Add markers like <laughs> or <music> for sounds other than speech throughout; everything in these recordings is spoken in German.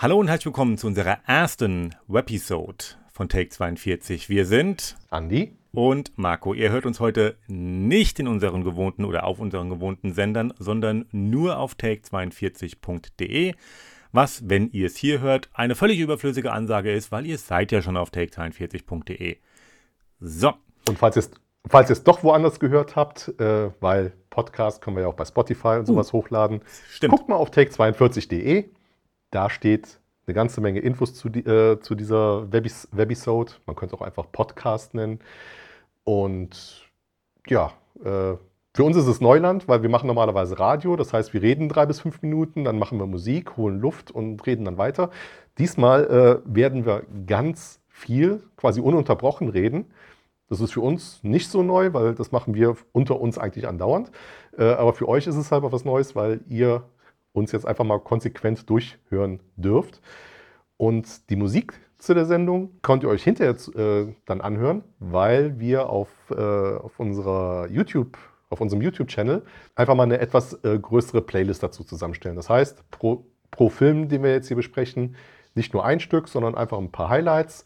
Hallo und herzlich willkommen zu unserer ersten Webisode von Take 42. Wir sind Andi und Marco. Ihr hört uns heute nicht in unseren gewohnten oder auf unseren gewohnten Sendern, sondern nur auf take42.de. Was, wenn ihr es hier hört, eine völlig überflüssige Ansage ist, weil ihr seid ja schon auf take42.de. So. Und falls ihr es falls doch woanders gehört habt, äh, weil Podcast können wir ja auch bei Spotify und sowas uh, hochladen, stimmt. guckt mal auf take42.de. Da steht eine ganze Menge Infos zu, äh, zu dieser Webis Webisode. Man könnte auch einfach Podcast nennen. Und ja, äh, für uns ist es Neuland, weil wir machen normalerweise Radio. Das heißt, wir reden drei bis fünf Minuten, dann machen wir Musik, holen Luft und reden dann weiter. Diesmal äh, werden wir ganz viel, quasi ununterbrochen reden. Das ist für uns nicht so neu, weil das machen wir unter uns eigentlich andauernd. Äh, aber für euch ist es halt was Neues, weil ihr uns jetzt einfach mal konsequent durchhören dürft. Und die Musik zu der Sendung könnt ihr euch hinterher äh, dann anhören, weil wir auf, äh, auf unserer YouTube, auf unserem YouTube-Channel einfach mal eine etwas äh, größere Playlist dazu zusammenstellen. Das heißt, pro, pro Film, den wir jetzt hier besprechen, nicht nur ein Stück, sondern einfach ein paar Highlights.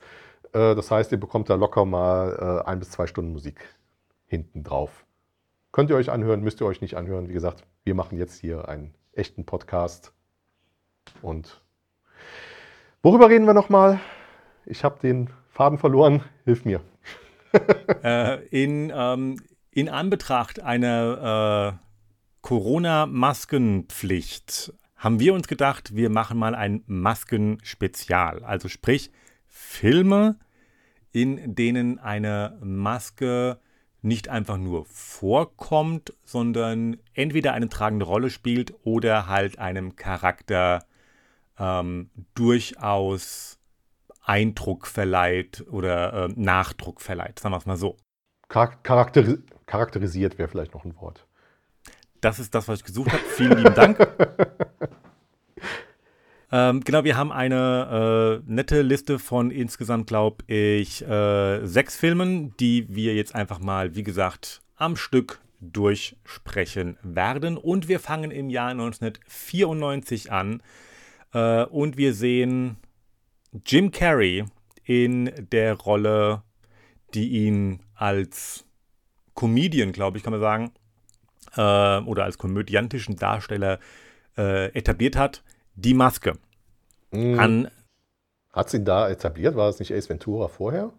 Äh, das heißt, ihr bekommt da locker mal äh, ein bis zwei Stunden Musik hinten drauf. Könnt ihr euch anhören, müsst ihr euch nicht anhören. Wie gesagt, wir machen jetzt hier einen echten Podcast. Und worüber reden wir nochmal? Ich habe den Faden verloren. Hilf mir. <laughs> äh, in, ähm, in Anbetracht einer äh, Corona-Maskenpflicht haben wir uns gedacht, wir machen mal ein Maskenspezial. Also sprich Filme, in denen eine Maske nicht einfach nur vorkommt, sondern entweder eine tragende Rolle spielt oder halt einem Charakter ähm, durchaus Eindruck verleiht oder äh, Nachdruck verleiht, sagen wir es mal so. Charakteris charakterisiert wäre vielleicht noch ein Wort. Das ist das, was ich gesucht habe. Vielen lieben Dank. <laughs> Ähm, genau, wir haben eine äh, nette Liste von insgesamt, glaube ich, äh, sechs Filmen, die wir jetzt einfach mal, wie gesagt, am Stück durchsprechen werden. Und wir fangen im Jahr 1994 an äh, und wir sehen Jim Carrey in der Rolle, die ihn als Comedian, glaube ich, kann man sagen, äh, oder als komödiantischen Darsteller äh, etabliert hat die Maske. Mhm. An Hat sie da etabliert? War es nicht Ace Ventura vorher?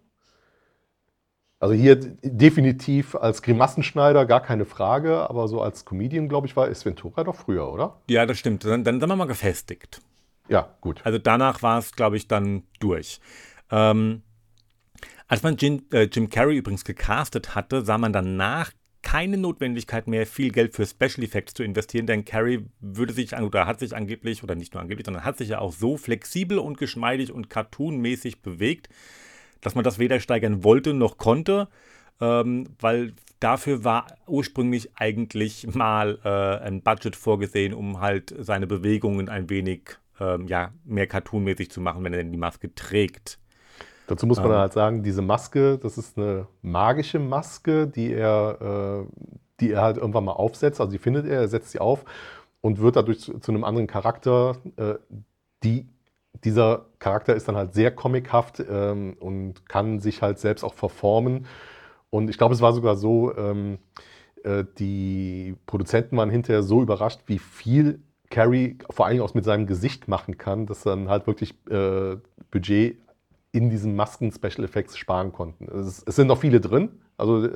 Also hier definitiv als Grimassenschneider gar keine Frage, aber so als Comedian, glaube ich, war Ace Ventura doch früher, oder? Ja, das stimmt. Dann, dann sind wir mal gefestigt. Ja, gut. Also danach war es, glaube ich, dann durch. Ähm, als man Jim, äh, Jim Carrey übrigens gecastet hatte, sah man danach keine Notwendigkeit mehr, viel Geld für Special Effects zu investieren, denn Carrie würde sich oder hat sich angeblich, oder nicht nur angeblich, sondern hat sich ja auch so flexibel und geschmeidig und cartoonmäßig bewegt, dass man das weder steigern wollte noch konnte, ähm, weil dafür war ursprünglich eigentlich mal äh, ein Budget vorgesehen, um halt seine Bewegungen ein wenig ähm, ja, mehr cartoonmäßig zu machen, wenn er denn die Maske trägt. Dazu muss man ähm. halt sagen, diese Maske, das ist eine magische Maske, die er, äh, die er halt irgendwann mal aufsetzt. Also die findet er, er setzt sie auf und wird dadurch zu, zu einem anderen Charakter. Äh, die, dieser Charakter ist dann halt sehr comichaft ähm, und kann sich halt selbst auch verformen. Und ich glaube, es war sogar so, ähm, äh, die Produzenten waren hinterher so überrascht, wie viel Carrie vor allem auch mit seinem Gesicht machen kann, dass dann halt wirklich äh, Budget in diesen Masken-Special Effects sparen konnten. Es, es, sind noch viele drin, also äh,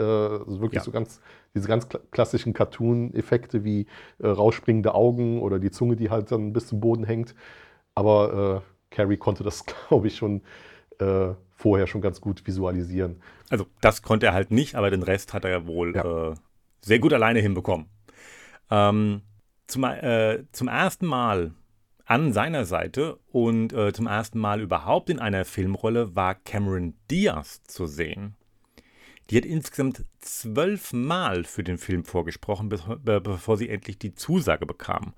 wirklich ja. so ganz, diese ganz klassischen Cartoon-Effekte wie äh, rausspringende Augen oder die Zunge, die halt dann bis zum Boden hängt. Aber äh, Carrie konnte das, <laughs> glaube ich, schon äh, vorher schon ganz gut visualisieren. Also das konnte er halt nicht, aber den Rest hat er ja wohl ja. Äh, sehr gut alleine hinbekommen. Ähm, zum, äh, zum ersten Mal an seiner Seite und äh, zum ersten Mal überhaupt in einer Filmrolle war Cameron Diaz zu sehen. Die hat insgesamt zwölfmal für den Film vorgesprochen, bevor sie endlich die Zusage bekam.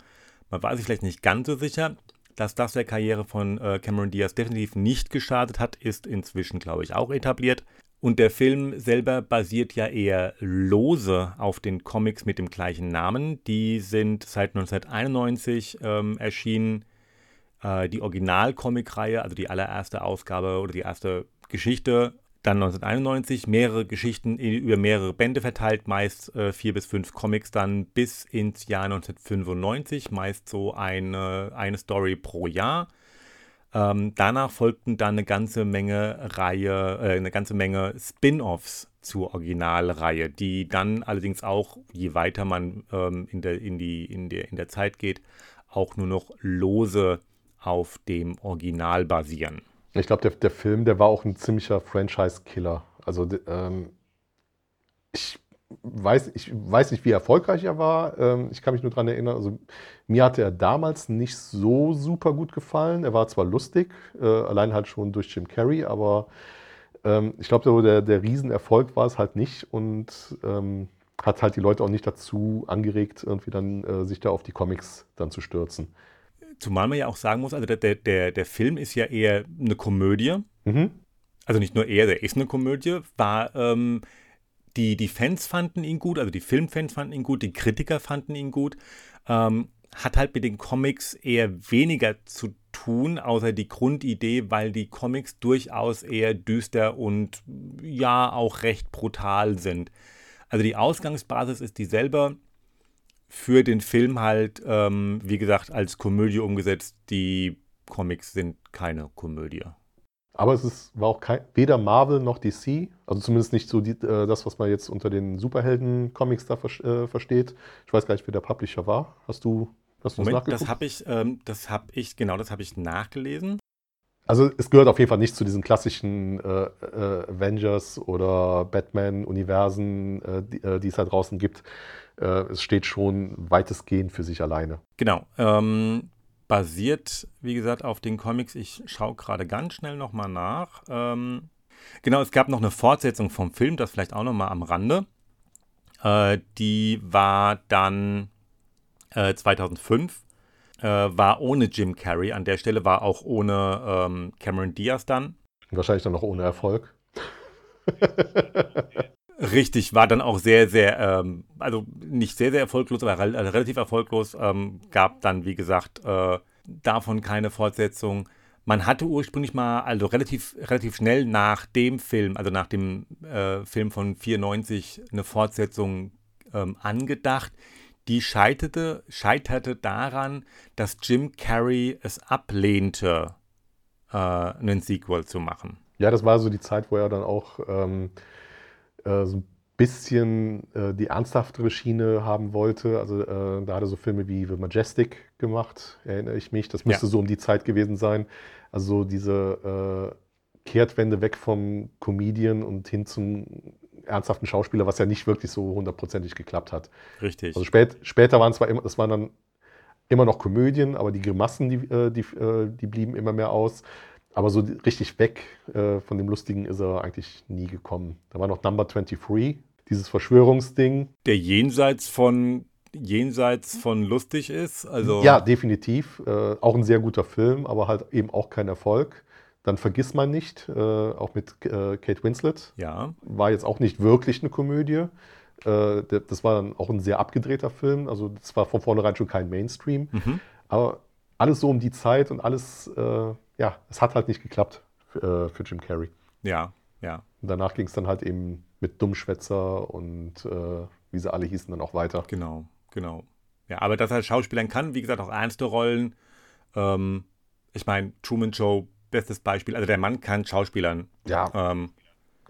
Man war sich vielleicht nicht ganz so sicher, dass das der Karriere von äh, Cameron Diaz definitiv nicht geschadet hat, ist inzwischen, glaube ich, auch etabliert. Und der Film selber basiert ja eher lose auf den Comics mit dem gleichen Namen. Die sind seit 1991 ähm, erschienen. äh, die Original-Comic-Reihe, also die allererste Ausgabe oder die erste Geschichte. Dann 1991 mehrere Geschichten über mehrere Bände verteilt, meist äh, vier bis fünf Comics, dann bis ins Jahr 1995, meist so eine, eine Story pro Jahr. Ähm, danach folgten dann eine ganze Menge Reihe, äh, eine ganze Menge Spin-offs zur Originalreihe, die dann allerdings auch, je weiter man ähm, in, der, in, die, in, der, in der Zeit geht, auch nur noch lose auf dem Original basieren. Ich glaube, der, der Film, der war auch ein ziemlicher Franchise-Killer. Also ähm, ich weiß, ich weiß nicht, wie erfolgreich er war. Ähm, ich kann mich nur daran erinnern, also mir hatte er damals nicht so super gut gefallen. Er war zwar lustig, äh, allein halt schon durch Jim Carrey, aber ähm, ich glaube, der, der Riesenerfolg war es halt nicht und ähm, hat halt die Leute auch nicht dazu angeregt, irgendwie dann äh, sich da auf die Comics dann zu stürzen. Zumal man ja auch sagen muss, also der, der, der Film ist ja eher eine Komödie. Mhm. Also nicht nur eher, der ist eine Komödie. War, ähm, die, die Fans fanden ihn gut, also die Filmfans fanden ihn gut, die Kritiker fanden ihn gut. Ähm, hat halt mit den Comics eher weniger zu tun, außer die Grundidee, weil die Comics durchaus eher düster und ja auch recht brutal sind. Also die Ausgangsbasis ist dieselbe für den Film halt, ähm, wie gesagt, als Komödie umgesetzt. Die Comics sind keine Komödie. Aber es ist, war auch kein, weder Marvel noch DC, also zumindest nicht so die, äh, das, was man jetzt unter den Superhelden-Comics da ver äh, versteht. Ich weiß gar nicht, wer der Publisher war. Hast du, hast du Moment, das habe ich, ähm, das habe ich, genau, das habe ich nachgelesen. Also es gehört auf jeden Fall nicht zu diesen klassischen äh, äh Avengers oder Batman-Universen, äh, die, äh, die, es da draußen gibt. es steht schon weitestgehend für sich alleine. Genau. Ähm, basiert, wie gesagt, auf den Comics. Ich schaue gerade ganz schnell nochmal nach. Ähm, genau, es gab noch eine Fortsetzung vom Film, das vielleicht auch nochmal am Rande. Äh, die war dann äh, 2005, äh, war ohne Jim Carrey. An der Stelle war auch ohne ähm, Cameron Diaz dann. Wahrscheinlich dann noch ohne Erfolg. <laughs> Richtig, war dann auch sehr, sehr, ähm, also nicht sehr, sehr erfolglos, aber re also relativ erfolglos. Ähm, gab dann, wie gesagt, äh, davon keine Fortsetzung. Man hatte ursprünglich mal, also relativ, relativ schnell nach dem Film, also nach dem äh, Film von 94, eine Fortsetzung ähm, angedacht. Die scheiterte, scheiterte daran, dass Jim Carrey es ablehnte, äh, einen Sequel zu machen. Ja, das war so die Zeit, wo er dann auch ähm, äh, so ein bisschen äh, die ernsthaftere Schiene haben wollte. Also äh, da hat er so Filme wie The Majestic gemacht, erinnere ich mich. Das müsste ja. so um die Zeit gewesen sein. Also diese äh, Kehrtwende weg vom Comedian und hin zum ernsthaften Schauspieler, was ja nicht wirklich so hundertprozentig geklappt hat. Richtig. Also spät, später waren zwar immer, das waren dann immer noch Komödien, aber die Grimassen, die, äh, die, äh, die blieben immer mehr aus. Aber so richtig weg äh, von dem Lustigen ist er eigentlich nie gekommen. Da war noch Number 23, dieses Verschwörungsding. Der jenseits von jenseits von lustig ist. Also ja, definitiv. Äh, auch ein sehr guter Film, aber halt eben auch kein Erfolg. Dann vergiss man nicht, äh, auch mit äh, Kate Winslet. Ja. War jetzt auch nicht wirklich eine Komödie. Äh, das war dann auch ein sehr abgedrehter Film. Also das war von vornherein schon kein Mainstream. Mhm. Aber alles so um die Zeit und alles äh, ja, es hat halt nicht geklappt für, äh, für Jim Carrey. Ja, ja. Und danach ging es dann halt eben mit Dummschwätzer und äh, wie sie alle hießen dann auch weiter. Genau, genau. Ja, aber dass er Schauspielern kann, wie gesagt, auch ernste Rollen. Ähm, ich meine, Truman Show, bestes Beispiel. Also der Mann kann Schauspielern. Ja. Ähm,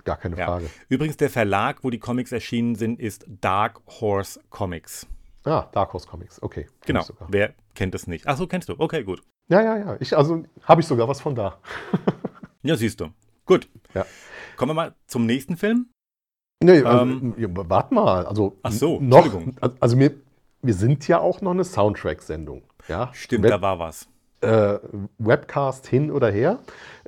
gar keine ja. Frage. Übrigens, der Verlag, wo die Comics erschienen sind, ist Dark Horse Comics. Ah, Dark Horse Comics, okay. Genau. Wer kennt es nicht? Ach so, kennst du. Okay, gut. Ja, ja, ja. Ich, also habe ich sogar was von da. <laughs> ja, siehst du. Gut. Ja. Kommen wir mal zum nächsten Film. Nee, also, ähm, ja, warte mal. Also, ach so, noch, Also wir, wir sind ja auch noch eine Soundtrack-Sendung. Ja? Stimmt, Web, da war was. Äh, Webcast hin oder her.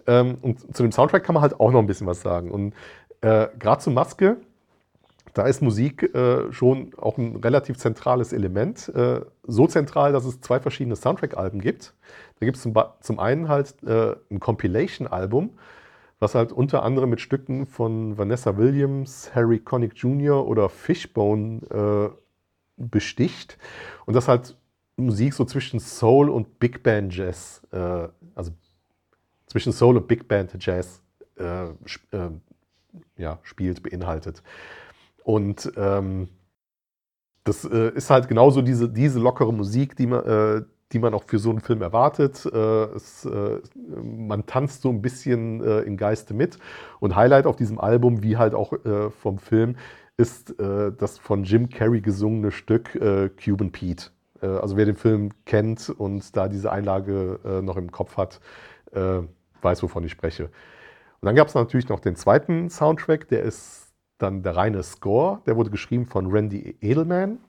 Ähm, und zu dem Soundtrack kann man halt auch noch ein bisschen was sagen. Und äh, gerade zu Maske da ist Musik äh, schon auch ein relativ zentrales Element. Äh, so zentral, dass es zwei verschiedene Soundtrack-Alben gibt. Da gibt es zum, zum, einen halt äh, ein Compilation-Album, was halt unter anderem mit Stücken von Vanessa Williams, Harry Connick Jr. oder Fishbone äh, besticht. Und das halt Musik so zwischen Soul und Big Band Jazz, äh, also zwischen Soul und Big Band Jazz äh, äh, ja, spielt, beinhaltet. Und ähm, das äh, ist halt genauso diese, diese lockere Musik, die man, die man auch für so einen Film erwartet. Äh, es, äh, man tanzt so ein bisschen äh, im Geiste mit. Und Highlight auf diesem Album, wie halt auch vom Film, ist das von Jim Carrey gesungene Stück Cuban Pete. also wer den Film kennt und da diese Einlage noch im Kopf hat, weiß, wovon ich spreche. Und dann gab es natürlich noch den zweiten Soundtrack, der ist dann der reine Score, der wurde geschrieben von Randy Edelman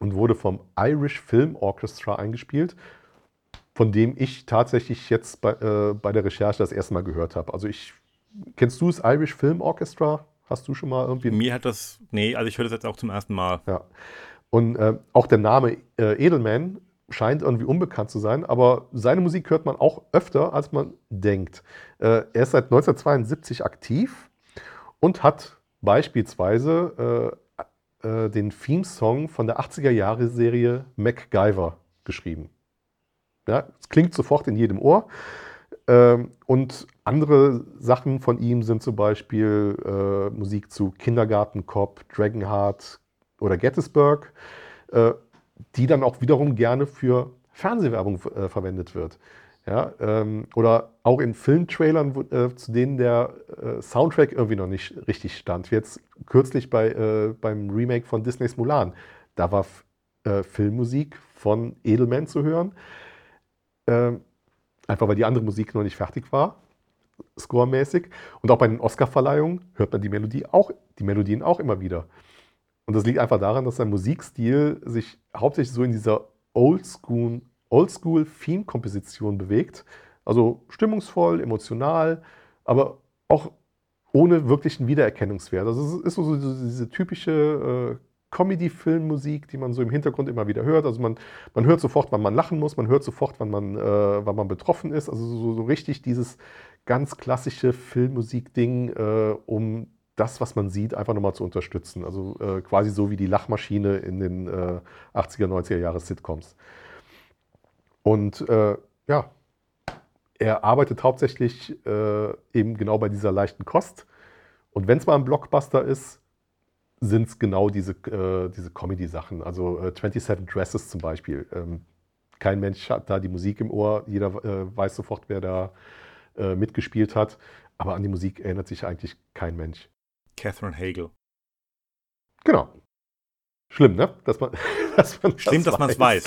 und wurde vom Irish Film Orchestra eingespielt, von dem ich tatsächlich jetzt bei, äh, bei der Recherche das erste Mal gehört habe. Also ich, kennst du das Irish Film Orchestra? Hast du schon mal irgendwie? Mir hat das, nee, also ich höre das jetzt auch zum ersten Mal. Ja. Und äh, auch der Name äh, Edelman scheint irgendwie unbekannt zu sein, aber seine Musik hört man auch öfter, als man denkt. Äh, er ist seit 1972 aktiv und hat beispielsweise äh, den Theme-Song von der 80er-Jahre-Serie MacGyver geschrieben. Ja, es klingt sofort in jedem Ohr. Ähm, und andere Sachen von ihm sind zum Beispiel äh, Musik zu Kindergarten Cop, Dragonheart oder Gettysburg, äh, die dann auch wiederum gerne für Fernsehwerbung äh, verwendet wird. Ja, ähm, oder auch in Filmtrailern, äh, zu denen der äh, Soundtrack irgendwie noch nicht richtig stand. Jetzt kürzlich bei, äh, beim Remake von Disneys Mulan. Da war äh, Filmmusik von Edelman zu hören. Ähm, einfach weil die andere Musik noch nicht fertig war, scoremäßig. Und auch bei den Oscar-Verleihungen hört man die Melodie auch, die Melodien auch immer wieder. Und das liegt einfach daran, dass sein Musikstil sich hauptsächlich so in dieser Oldschool Oldschool-Theme-Komposition bewegt. Also stimmungsvoll, emotional, aber auch ohne wirklichen Wiedererkennungswert. Also es ist so diese typische äh, Comedy-Filmmusik, die man so im Hintergrund immer wieder hört. Also man, man hört sofort, wann man lachen muss, man hört sofort, wann man, äh, wann man betroffen ist. Also so, so richtig dieses ganz klassische Filmmusik-Ding, äh, um das, was man sieht, einfach nochmal zu unterstützen. Also äh, quasi so wie die Lachmaschine in den 80er, 90er Jahre Sitcoms. Und äh, ja, er arbeitet hauptsächlich äh, eben genau bei dieser leichten Kost. Und wenn es mal ein Blockbuster ist, sind es genau diese, äh, diese Comedy-Sachen. Also äh, 27 Dresses zum Beispiel. Ähm, kein Mensch hat da die Musik im Ohr. Jeder äh, weiß sofort, wer da äh, mitgespielt hat. Aber an die Musik erinnert sich eigentlich kein Mensch. Catherine Hagel. Genau. Schlimm, ne? Dass man, <laughs> dass man Stimmt, das dass man es weiß.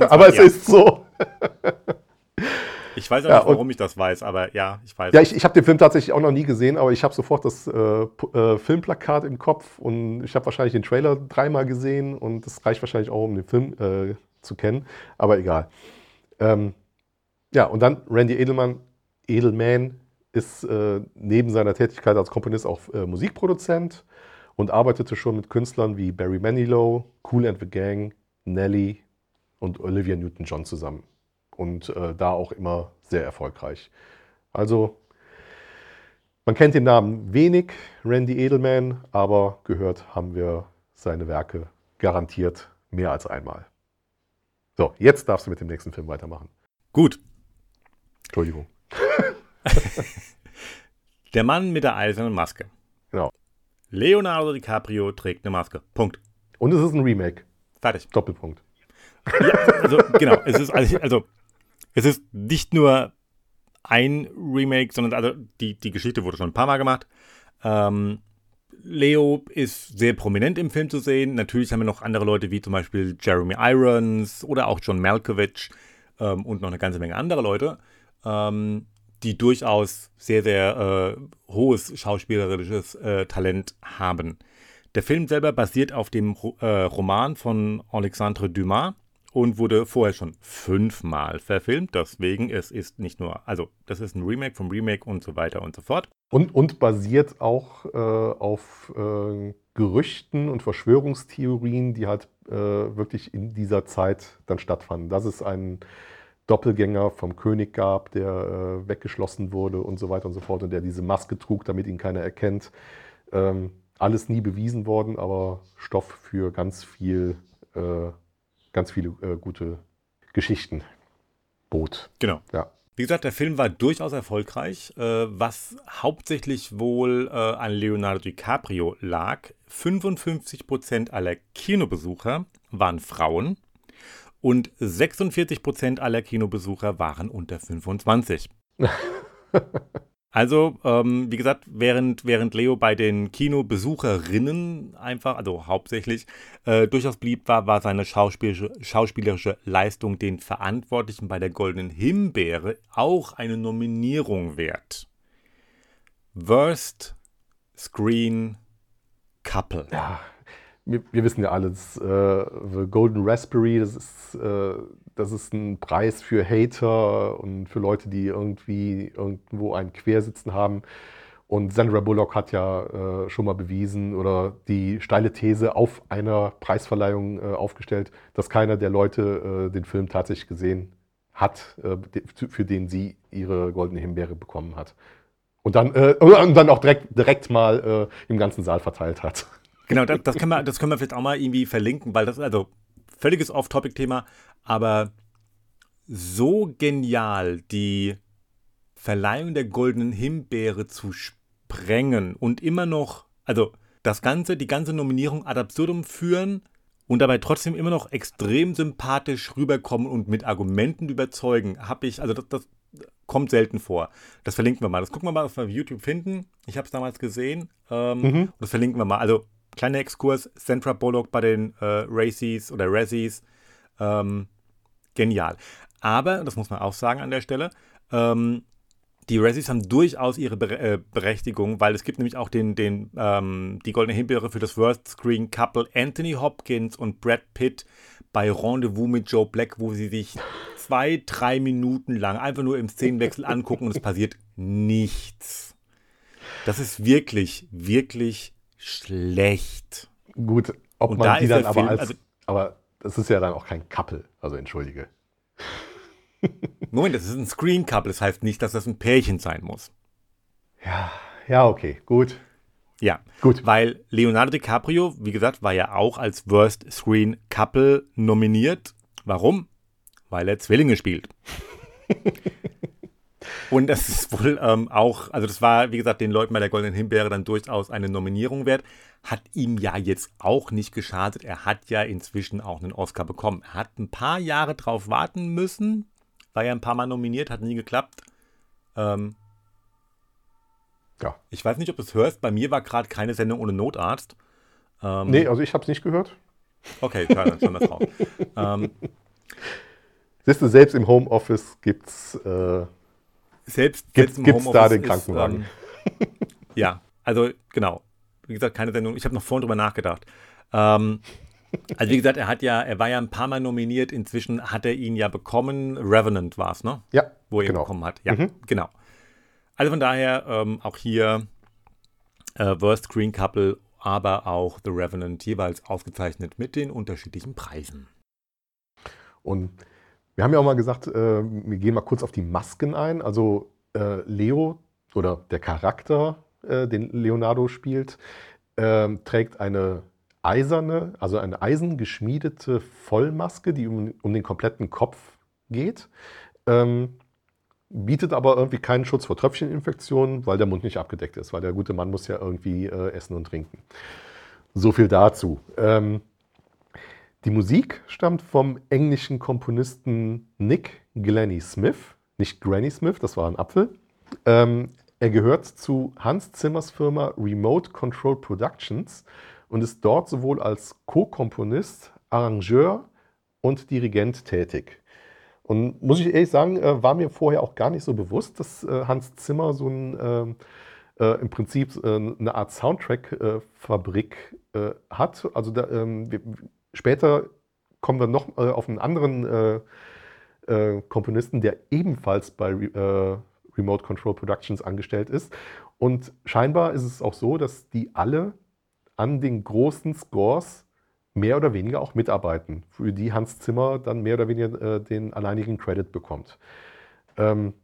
aber es ja. ist so. Ich weiß auch ja, nicht, warum ich das weiß, aber ja, ich weiß. Ja, ich, ich habe den Film tatsächlich auch noch nie gesehen, aber ich habe sofort das äh, äh, Filmplakat im Kopf und ich habe wahrscheinlich den Trailer dreimal gesehen und das reicht wahrscheinlich auch, um den Film äh, zu kennen, aber egal. Ähm, ja, und dann Randy Edelman, Edelman ist äh, neben seiner Tätigkeit als Komponist auch äh, Musikproduzent und arbeitete schon mit Künstlern wie Barry Manilow, Cool and the Gang, Nelly und Olivia Newton-John zusammen. Und äh, da auch immer sehr erfolgreich. Also, man kennt den Namen wenig, Randy Edelman, aber gehört haben wir seine Werke garantiert mehr als einmal. So, jetzt darfst du mit dem nächsten Film weitermachen. Gut. Entschuldigung. <laughs> Der Mann mit der eisernen Maske. Genau. Leonardo DiCaprio trägt eine Maske. Punkt. Und es ist ein Remake. Fertig. Doppelpunkt. Ja, also genau, es ist also es ist nicht nur ein Remake, sondern also die, die Geschichte wurde schon ein paar Mal gemacht. Ähm, Leo ist sehr prominent im Film zu sehen. Natürlich haben wir noch andere Leute wie zum Beispiel Jeremy Irons oder auch John Malkovich ähm, und noch eine ganze Menge anderer Leute. Ähm, die durchaus sehr, sehr äh, hohes schauspielerisches äh, Talent haben. Der Film selber basiert auf dem äh, Roman von Alexandre Dumas und wurde vorher schon fünfmal verfilmt. Deswegen es ist nicht nur, also das ist ein Remake vom Remake und so weiter und so fort. Und, und basiert auch äh, auf äh, Gerüchten und Verschwörungstheorien, die halt äh, wirklich in dieser Zeit dann stattfanden. Das ist ein Doppelgänger vom König gab, der äh, weggeschlossen wurde und so weiter und so fort und der diese Maske trug, damit ihn keiner erkennt. Ähm, alles nie bewiesen worden, aber Stoff für ganz viel äh, ganz viele äh, gute Geschichten bot. Genau. Ja. Wie gesagt, der Film war durchaus erfolgreich, äh, was hauptsächlich wohl äh, an Leonardo DiCaprio lag. 55% aller Kinobesucher waren Frauen und 46% aller Kinobesucher waren unter 25. <laughs> Also, ähm, wie gesagt, während, während Leo bei den Kinobesucherinnen einfach, also hauptsächlich, äh, durchaus blieb war, war seine schauspielerische, schauspielerische Leistung den Verantwortlichen bei der Goldenen Himbeere auch eine Nominierung wert. Worst Screen Couple. Ja, wir, wir wissen ja alles, äh, The Golden Raspberry, das ist, äh, das ist ein Preis für Hater und für Leute, die irgendwie irgendwo einen Quersitzen haben. Und Sandra Bullock hat ja äh, schon mal bewiesen oder die steile These auf einer Preisverleihung äh, aufgestellt, dass keiner der Leute äh, den Film tatsächlich gesehen hat, äh, für den sie ihre goldene Himbeere bekommen hat. Und dann, und dann auch direkt, direkt mal im ganzen Saal verteilt hat. Genau, das, das, können wir, das können wir vielleicht auch mal irgendwie verlinken, weil das also völliges Off-Topic-Thema, aber so genial die Verleihung der goldenen Himbeere zu sprengen und immer noch, also das Ganze, die ganze Nominierung ad absurdum führen und dabei trotzdem immer noch extrem sympathisch rüberkommen und mit Argumenten überzeugen, habe ich, also das, das, kommt selten vor. Das verlinken wir mal. Das gucken wir mal, was wir auf YouTube finden. Ich habe es damals gesehen. Ähm, mhm. das verlinken wir mal. Also kleiner Exkurs, Sandra Bullock bei den äh, Racies oder Razzies, ähm, genial. Aber, das muss man auch sagen an der Stelle, ähm, die Razzies haben durchaus ihre äh, Berechtigung, weil es gibt nämlich auch den, den, ähm, die Goldene Himbeere für das Worst Screen Couple Anthony Hopkins und Brad Pitt bei Rendezvous mit Joe Black, wo sie sich zwei, drei Minuten lang einfach nur im Szenenwechsel angucken und es passiert nichts. Das ist wirklich, wirklich schlecht. Gut, ob und man da die dann aber Film, als. Also, aber das ist ja dann auch kein Couple, also entschuldige. <laughs> Moment, das ist ein Screen Couple, das heißt nicht, dass das ein Pärchen sein muss. Ja, ja, okay, gut. Ja, gut. Weil Leonardo DiCaprio, wie gesagt, war ja auch als Worst Screen Couple nominiert. Warum? Weil er Zwillinge spielt. <laughs> Und das ist wohl ähm, auch, also das war, wie gesagt, den Leuten bei der Goldenen Himbeere dann durchaus eine Nominierung wert. Hat ihm ja jetzt auch nicht geschadet. Er hat ja inzwischen auch einen Oscar bekommen. Er hat ein paar Jahre drauf warten müssen. War ja ein paar Mal nominiert, hat nie geklappt. Ähm, ja. Ich weiß nicht, ob du es hörst. Bei mir war gerade keine Sendung ohne Notarzt. Ähm, nee, also ich habe es nicht gehört. Okay, klar, dann wir es raus. ähm, Siehst du, selbst im Homeoffice gibt es äh, selbst, Gibt es da den Krankenwagen? Ist, ähm, <laughs> ja, also genau. Wie gesagt, keine Sendung. Ich habe noch vorhin drüber nachgedacht. Ähm, also wie gesagt, er hat ja, er war ja ein paar Mal nominiert. Inzwischen hat er ihn ja bekommen. Revenant war es, ne? Ja. Wo er genau. ihn bekommen hat. Ja, mhm. genau. Also von daher ähm, auch hier äh, Worst Screen Couple, aber auch The Revenant jeweils ausgezeichnet mit den unterschiedlichen Preisen. Und wir haben ja auch mal gesagt, äh, wir gehen mal kurz auf die Masken ein. Also äh, Leo oder der Charakter, äh, den Leonardo spielt, ähm, trägt eine eiserne, also eine eisengeschmiedete Vollmaske, die um, um den kompletten Kopf geht. Ähm, bietet aber irgendwie keinen Schutz vor Tröpfcheninfektionen, weil der Mund nicht abgedeckt ist, weil der gute Mann muss ja irgendwie äh, essen und trinken. So viel dazu. Ähm, die Musik stammt vom englischen Komponisten Nick Glennie Smith, nicht Granny Smith, das war ein Apfel. Ähm, er gehört zu Hans Zimmers Firma Remote Control Productions und ist dort sowohl als Co-Komponist, Arrangeur und Dirigent tätig. Und muss ich ehrlich sagen, äh, war mir vorher auch gar nicht so bewusst, dass äh, Hans Zimmer so ein, äh, äh im Prinzip äh, eine Art Soundtrack-Fabrik äh, hat. Also da, ähm, wir, Später kommen wir noch äh, auf einen anderen äh, äh, Komponisten, der ebenfalls bei äh, Remote Control Productions angestellt ist. Und scheinbar ist es auch so, dass die alle an den großen Scores mehr oder weniger auch mitarbeiten, für die Hans Zimmer dann mehr oder weniger äh, den alleinigen Credit bekommt. Ähm,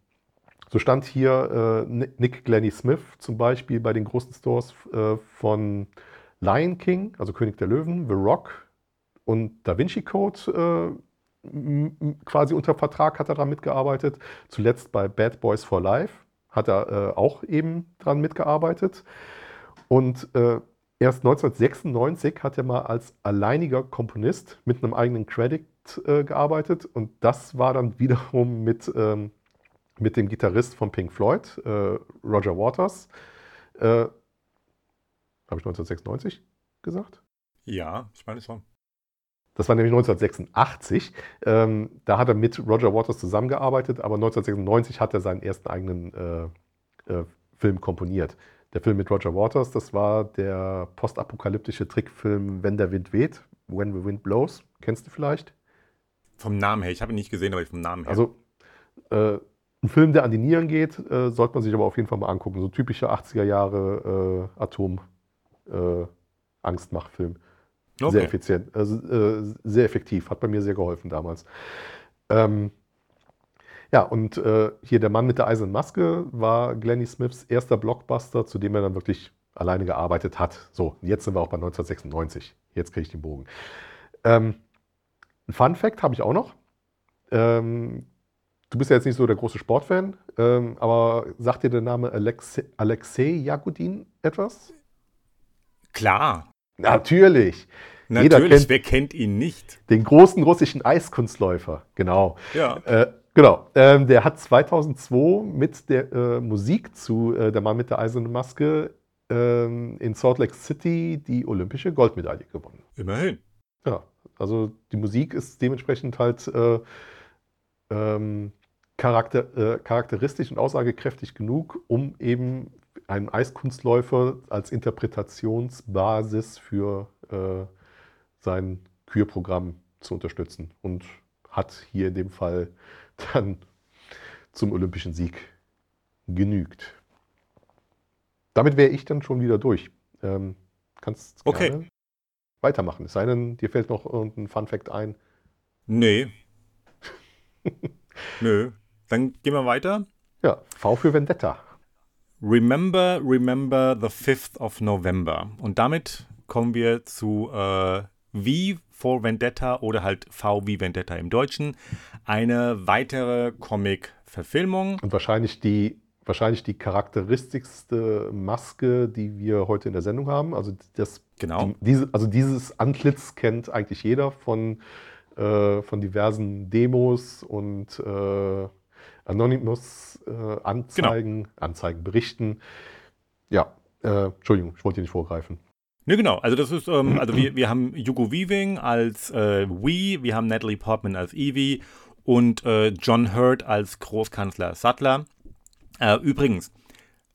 so stand hier äh, Nick Glennie Smith zum Beispiel bei den großen Stores von Lion King, also König der Löwen, The Rock, und Da Vinci Code äh, quasi unter Vertrag hat er daran mitgearbeitet. Zuletzt bei Bad Boys for Life hat er äh, auch eben dran mitgearbeitet. Und äh, erst 1996 hat er mal als alleiniger Komponist mit einem eigenen Credit gearbeitet. Und das war dann wiederum mit, ähm, mit dem Gitarrist von Pink Floyd, Roger Waters. Habe ich 1996 gesagt? Ja, ich meine schon. Das war nämlich 1986. Ähm, da hat er mit Roger Waters zusammengearbeitet, aber 1996 hat er seinen ersten eigenen äh, äh, Film komponiert. Der Film mit Roger Waters, das war der postapokalyptische Trickfilm Wenn der Wind weht, When the Wind Blows. Kennst du vielleicht? Vom Namen her. Ich habe ihn nicht gesehen, aber vom Namen her. Also äh, ein Film, der an die Nieren geht, äh, sollte man sich aber auf jeden Fall mal angucken. So typischer 80er Jahre äh, Atom-Angstmachfilm. Okay. Sehr effizient, also, äh, sehr effektiv, hat bei mir sehr geholfen damals. Ähm, ja, und äh, hier der Mann mit der eisernen Maske war Glennie Smiths erster Blockbuster, zu dem er dann wirklich alleine gearbeitet hat. So, jetzt sind wir auch bei 1996. Jetzt kriege ich den Bogen. Ähm, ein Fun Fact habe ich auch noch. Ähm, du bist ja jetzt nicht so der große Sportfan, ähm, aber sagt dir der Name Alexei, Alexei Jagudin etwas? Klar, Natürlich. Natürlich, kennt wer kennt ihn nicht? Den großen russischen Eiskunstläufer, genau. Ja. Äh, genau. Ähm, der hat 2002 mit der äh, Musik zu äh, Der Mann mit der eisernen Maske ähm, in Salt Lake City die olympische Goldmedaille gewonnen. Immerhin. Ja, also die Musik ist dementsprechend halt äh, ähm, charakter, äh, charakteristisch und aussagekräftig genug, um eben einen Eiskunstläufer als Interpretationsbasis für äh, sein Kürprogramm zu unterstützen und hat hier in dem Fall dann zum olympischen Sieg genügt. Damit wäre ich dann schon wieder durch. Ähm, kannst okay. weitermachen. Es sei denn, dir fällt noch irgendein Fun Fact ein. Nee. <laughs> Nö. Dann gehen wir weiter. Ja, V für Vendetta. Remember, remember the 5th of November. Und damit kommen wir zu äh, V for Vendetta oder halt V wie Vendetta im Deutschen. Eine weitere Comic-Verfilmung. Und wahrscheinlich die, wahrscheinlich die charakteristischste Maske, die wir heute in der Sendung haben. Also, das, genau. Die, diese, also dieses Antlitz kennt eigentlich jeder von, äh, von diversen Demos und äh, Anonymous äh, Anzeigen, genau. Anzeigen berichten. Ja, äh, Entschuldigung, ich wollte dir nicht vorgreifen. Ne, genau. Also das ist, ähm, also wir, wir haben Hugo Weaving als äh, Wee, wir haben Natalie Portman als Evie und äh, John Hurt als Großkanzler Sattler. Äh, übrigens,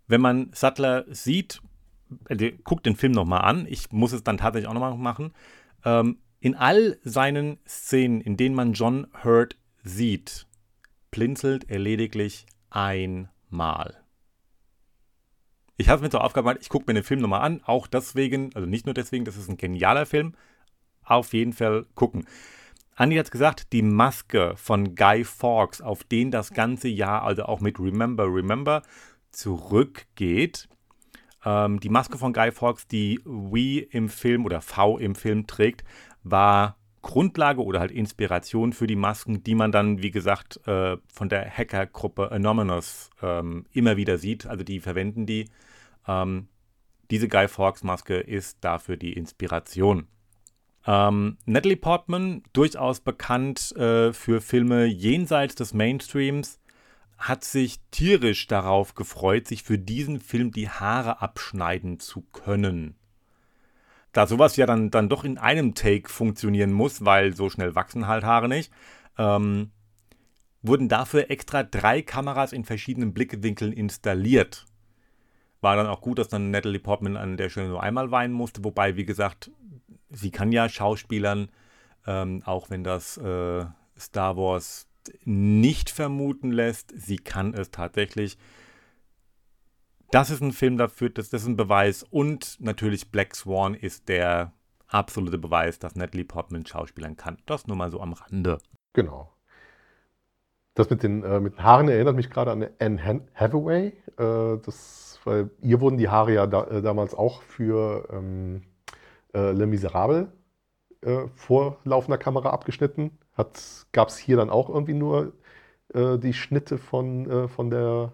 wenn man Sattler sieht, also, guckt den Film nochmal an, ich muss es dann tatsächlich auch nochmal machen, ähm, in all seinen Szenen, in denen man John Hurt sieht, blinzelt er lediglich einmal. Ich habe es mir zur Aufgabe gemacht, ich gucke mir den Film nochmal an, auch deswegen, also nicht nur deswegen, das ist ein genialer Film, auf jeden Fall gucken. Andi hat gesagt, die Maske von Guy Fawkes, auf den das ganze Jahr, also auch mit Remember, Remember, zurückgeht. Ähm, die Maske von Guy Fawkes, die We im Film oder V im Film trägt, war Grundlage oder halt Inspiration für die Masken, die man dann, wie gesagt, äh, von der Hackergruppe Anonymous ähm, immer wieder sieht. Also die verwenden die. Ähm, diese Guy Fawkes Maske ist dafür die Inspiration. Ähm, Natalie Portman, durchaus bekannt äh, für Filme jenseits des Mainstreams, hat sich tierisch darauf gefreut, sich für diesen Film die Haare abschneiden zu können da sowas ja dann, dann doch in einem Take funktionieren muss, weil so schnell wachsen halt Haare nicht, ähm, wurden dafür extra drei Kameras in verschiedenen Blickwinkeln installiert. War dann auch gut, dass dann Natalie Portman an der Stelle nur einmal weinen musste, wobei, wie gesagt, sie kann ja Schauspielern, ähm, auch wenn das äh, Star Wars nicht vermuten lässt, sie kann es tatsächlich das ist ein Film dafür, das, das ist ein Beweis. Und natürlich Black Swan ist der absolute Beweis, dass Natalie Portman Schauspielern kann. Das nur mal so am Rande. Genau. Das mit den, äh, mit den Haaren erinnert mich gerade an Anne Hathaway. Äh, das, weil ihr wurden die Haare ja da, äh, damals auch für ähm, äh, Le Miserable äh, vor laufender Kamera abgeschnitten. Gab es hier dann auch irgendwie nur äh, die Schnitte von, von der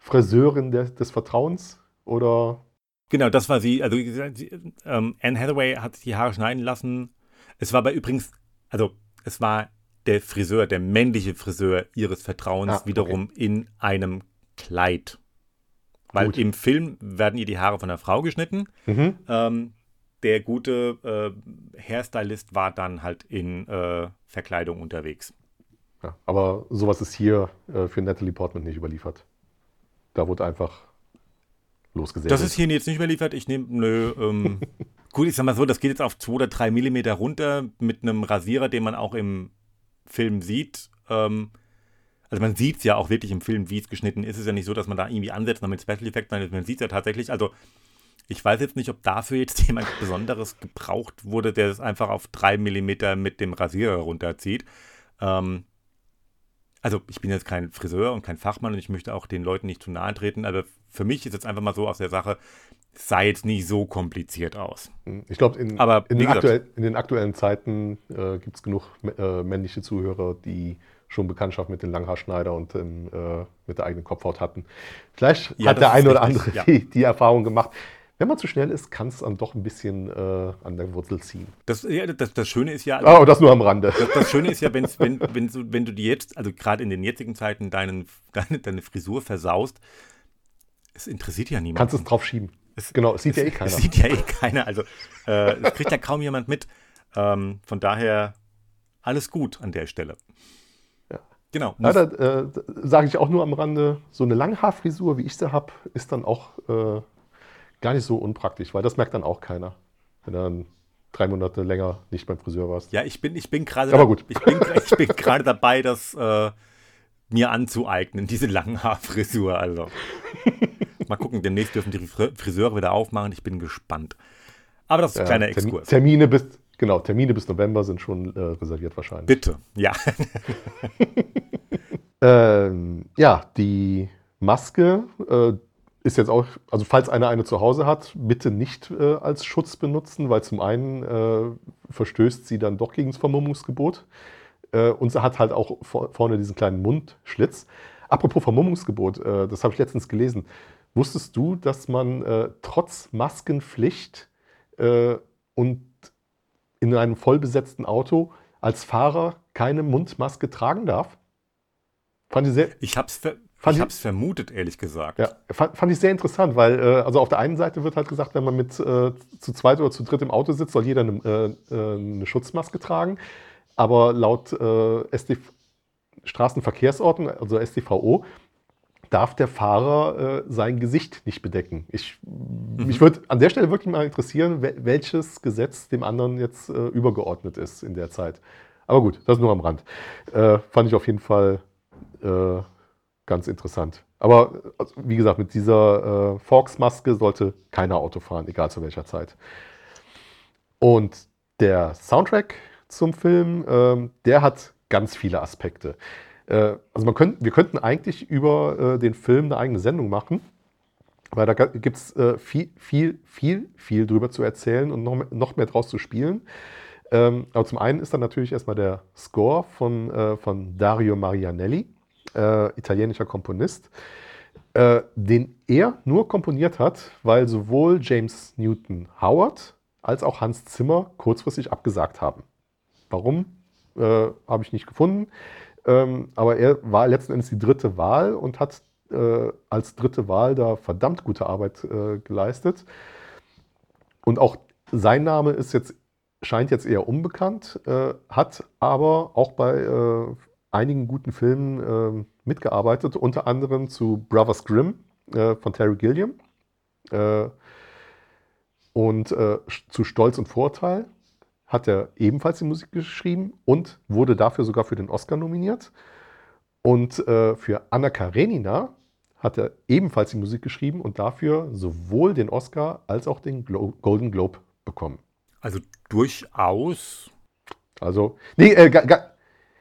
Friseurin der, des Vertrauens? Oder? Genau, das war sie. Also sie, ähm, Anne Hathaway hat sich die Haare schneiden lassen. Es war aber übrigens, also es war der Friseur, der männliche Friseur ihres Vertrauens ah, wiederum okay. in einem Kleid. Weil Gut. im Film werden ihr die Haare von der Frau geschnitten. Mhm. Ähm, der gute äh, Hairstylist war dann halt in äh, Verkleidung unterwegs. Ja, aber sowas ist hier äh, für Natalie Portman nicht überliefert. Da wurde einfach losgesetzt. Das ist hier jetzt nicht überliefert. Ich nehme, nö, ähm, <laughs> gut, ich sag mal so, das geht jetzt auf 2 oder 3 Millimeter runter mit einem Rasierer, den man auch im Film sieht. Ähm, also man sieht es ja auch wirklich im Film, wie es geschnitten ist. Es ist ja nicht so, dass man da irgendwie ansetzt mit Special Effects, sondern man sieht es ja tatsächlich. Also ich weiß jetzt nicht, ob dafür jetzt <laughs> jemand Besonderes gebraucht wurde, der es einfach auf 3 mm mit dem Rasierer runterzieht. Ähm, also ich bin jetzt kein Friseur und kein Fachmann und ich möchte auch den Leuten nicht zu nahe treten, aber für mich ist jetzt einfach mal so aus der Sache, sah jetzt nicht so kompliziert aus. Ich glaube, in, in, in, den aktuellen Zeiten äh, gibt es genug äh, männliche Zuhörer, die schon Bekanntschaft mit den Langhaarschneider und dem, äh, mit der eigenen Kopfhaut hatten. Vielleicht ja, hat der eine oder andere ja. die, die Erfahrung gemacht. Wenn man zu schnell ist, kann es dann doch ein bisschen äh, an der Wurzel ziehen. Das, ja, das, das Schöne ist ja. Also, oh, das nur am Rande. Das, das Schöne ist ja, wenn, wenn, wenn, du, wenn du dir jetzt, also gerade in den jetzigen Zeiten, deinen, deine, deine Frisur versaust, es interessiert ja niemand. Kannst du es drauf schieben. Es, genau, es sieht es, ja eh keiner. Es sieht ja eh keiner. Also, äh, es kriegt ja kaum jemand mit. Ähm, von daher alles gut an der Stelle. Genau. Da äh, sage ich auch nur am Rande, so eine Langhaarfrisur, wie ich sie habe, ist dann auch äh, gar nicht so unpraktisch, weil das merkt dann auch keiner, wenn du dann drei Monate länger nicht beim Friseur warst. Ja, ich bin, ich bin gerade Aber gut. ich bin, ich bin gerade dabei, das äh, mir anzueignen, diese Langhaarfrisur. Also mal gucken, demnächst dürfen die Friseure wieder aufmachen. Ich bin gespannt. Aber das ist ein ja, kleiner Exkurs. Termine bis, genau, Termine bis November sind schon äh, reserviert wahrscheinlich. Bitte, ja. <laughs> ähm, ja, die Maske, äh, ist jetzt auch, also falls einer eine zu Hause hat, bitte nicht äh, als Schutz benutzen, weil zum einen äh, verstößt sie dann doch gegen das Vermummungsgebot äh, und sie hat halt auch vor, vorne diesen kleinen Mundschlitz. Apropos Vermummungsgebot, äh, das habe ich letztens gelesen. Wusstest du, dass man äh, trotz Maskenpflicht äh, und in einem vollbesetzten Auto als Fahrer keine Mundmaske tragen darf? Fand ich sehr. Ich habe es Fand ich habe es vermutet, ehrlich gesagt. Ja, fand, fand, ich sehr interessant, weil äh, also auf der einen Seite wird halt gesagt, wenn man mit äh, zu zweit oder zu dritt im Auto sitzt, soll jeder eine, äh, äh eine Schutzmaske tragen. Aber laut äh, SD Straßenverkehrsordnung, also StVO, darf der Fahrer äh, sein Gesicht nicht bedecken. Ich, mhm. Mich würde an der Stelle wirklich mal interessieren, welches Gesetz dem anderen jetzt übergeordnet ist in der Zeit. Aber gut, das nur am Rand. fand ich auf jeden Fall ganz interessant. Aber also, wie gesagt, mit dieser äh, Fox-Maske sollte keiner Auto fahren, egal zu welcher Zeit. Und der Soundtrack zum Film, äh, der hat ganz viele Aspekte. Äh, also man könnt, wir könnten eigentlich über äh, den Film eine eigene Sendung machen, weil da gibt es äh, viel, viel, viel, viel drüber zu erzählen und noch, noch mehr draus zu spielen. Ähm, aber zum einen ist dann natürlich erstmal der Score von, äh, von Dario Marianelli äh, italienischer Komponist, äh, den er nur komponiert hat, weil sowohl James Newton Howard als auch Hans Zimmer kurzfristig abgesagt haben. Warum, äh, habe ich nicht gefunden. Ähm, aber er war letzten Endes die dritte Wahl und hat äh, als dritte Wahl da verdammt gute Arbeit äh, geleistet. Und auch sein Name ist jetzt scheint jetzt eher unbekannt, äh, hat aber auch bei äh, einigen guten Filmen äh, mitgearbeitet, unter anderem zu Brothers Grimm äh, von Terry Gilliam äh, und äh, zu Stolz und Vorteil hat er ebenfalls die Musik geschrieben und wurde dafür sogar für den Oscar nominiert. Und äh, für Anna Karenina hat er ebenfalls die Musik geschrieben und dafür sowohl den Oscar als auch den Glo Golden Globe bekommen. Also durchaus. Also, nee, äh,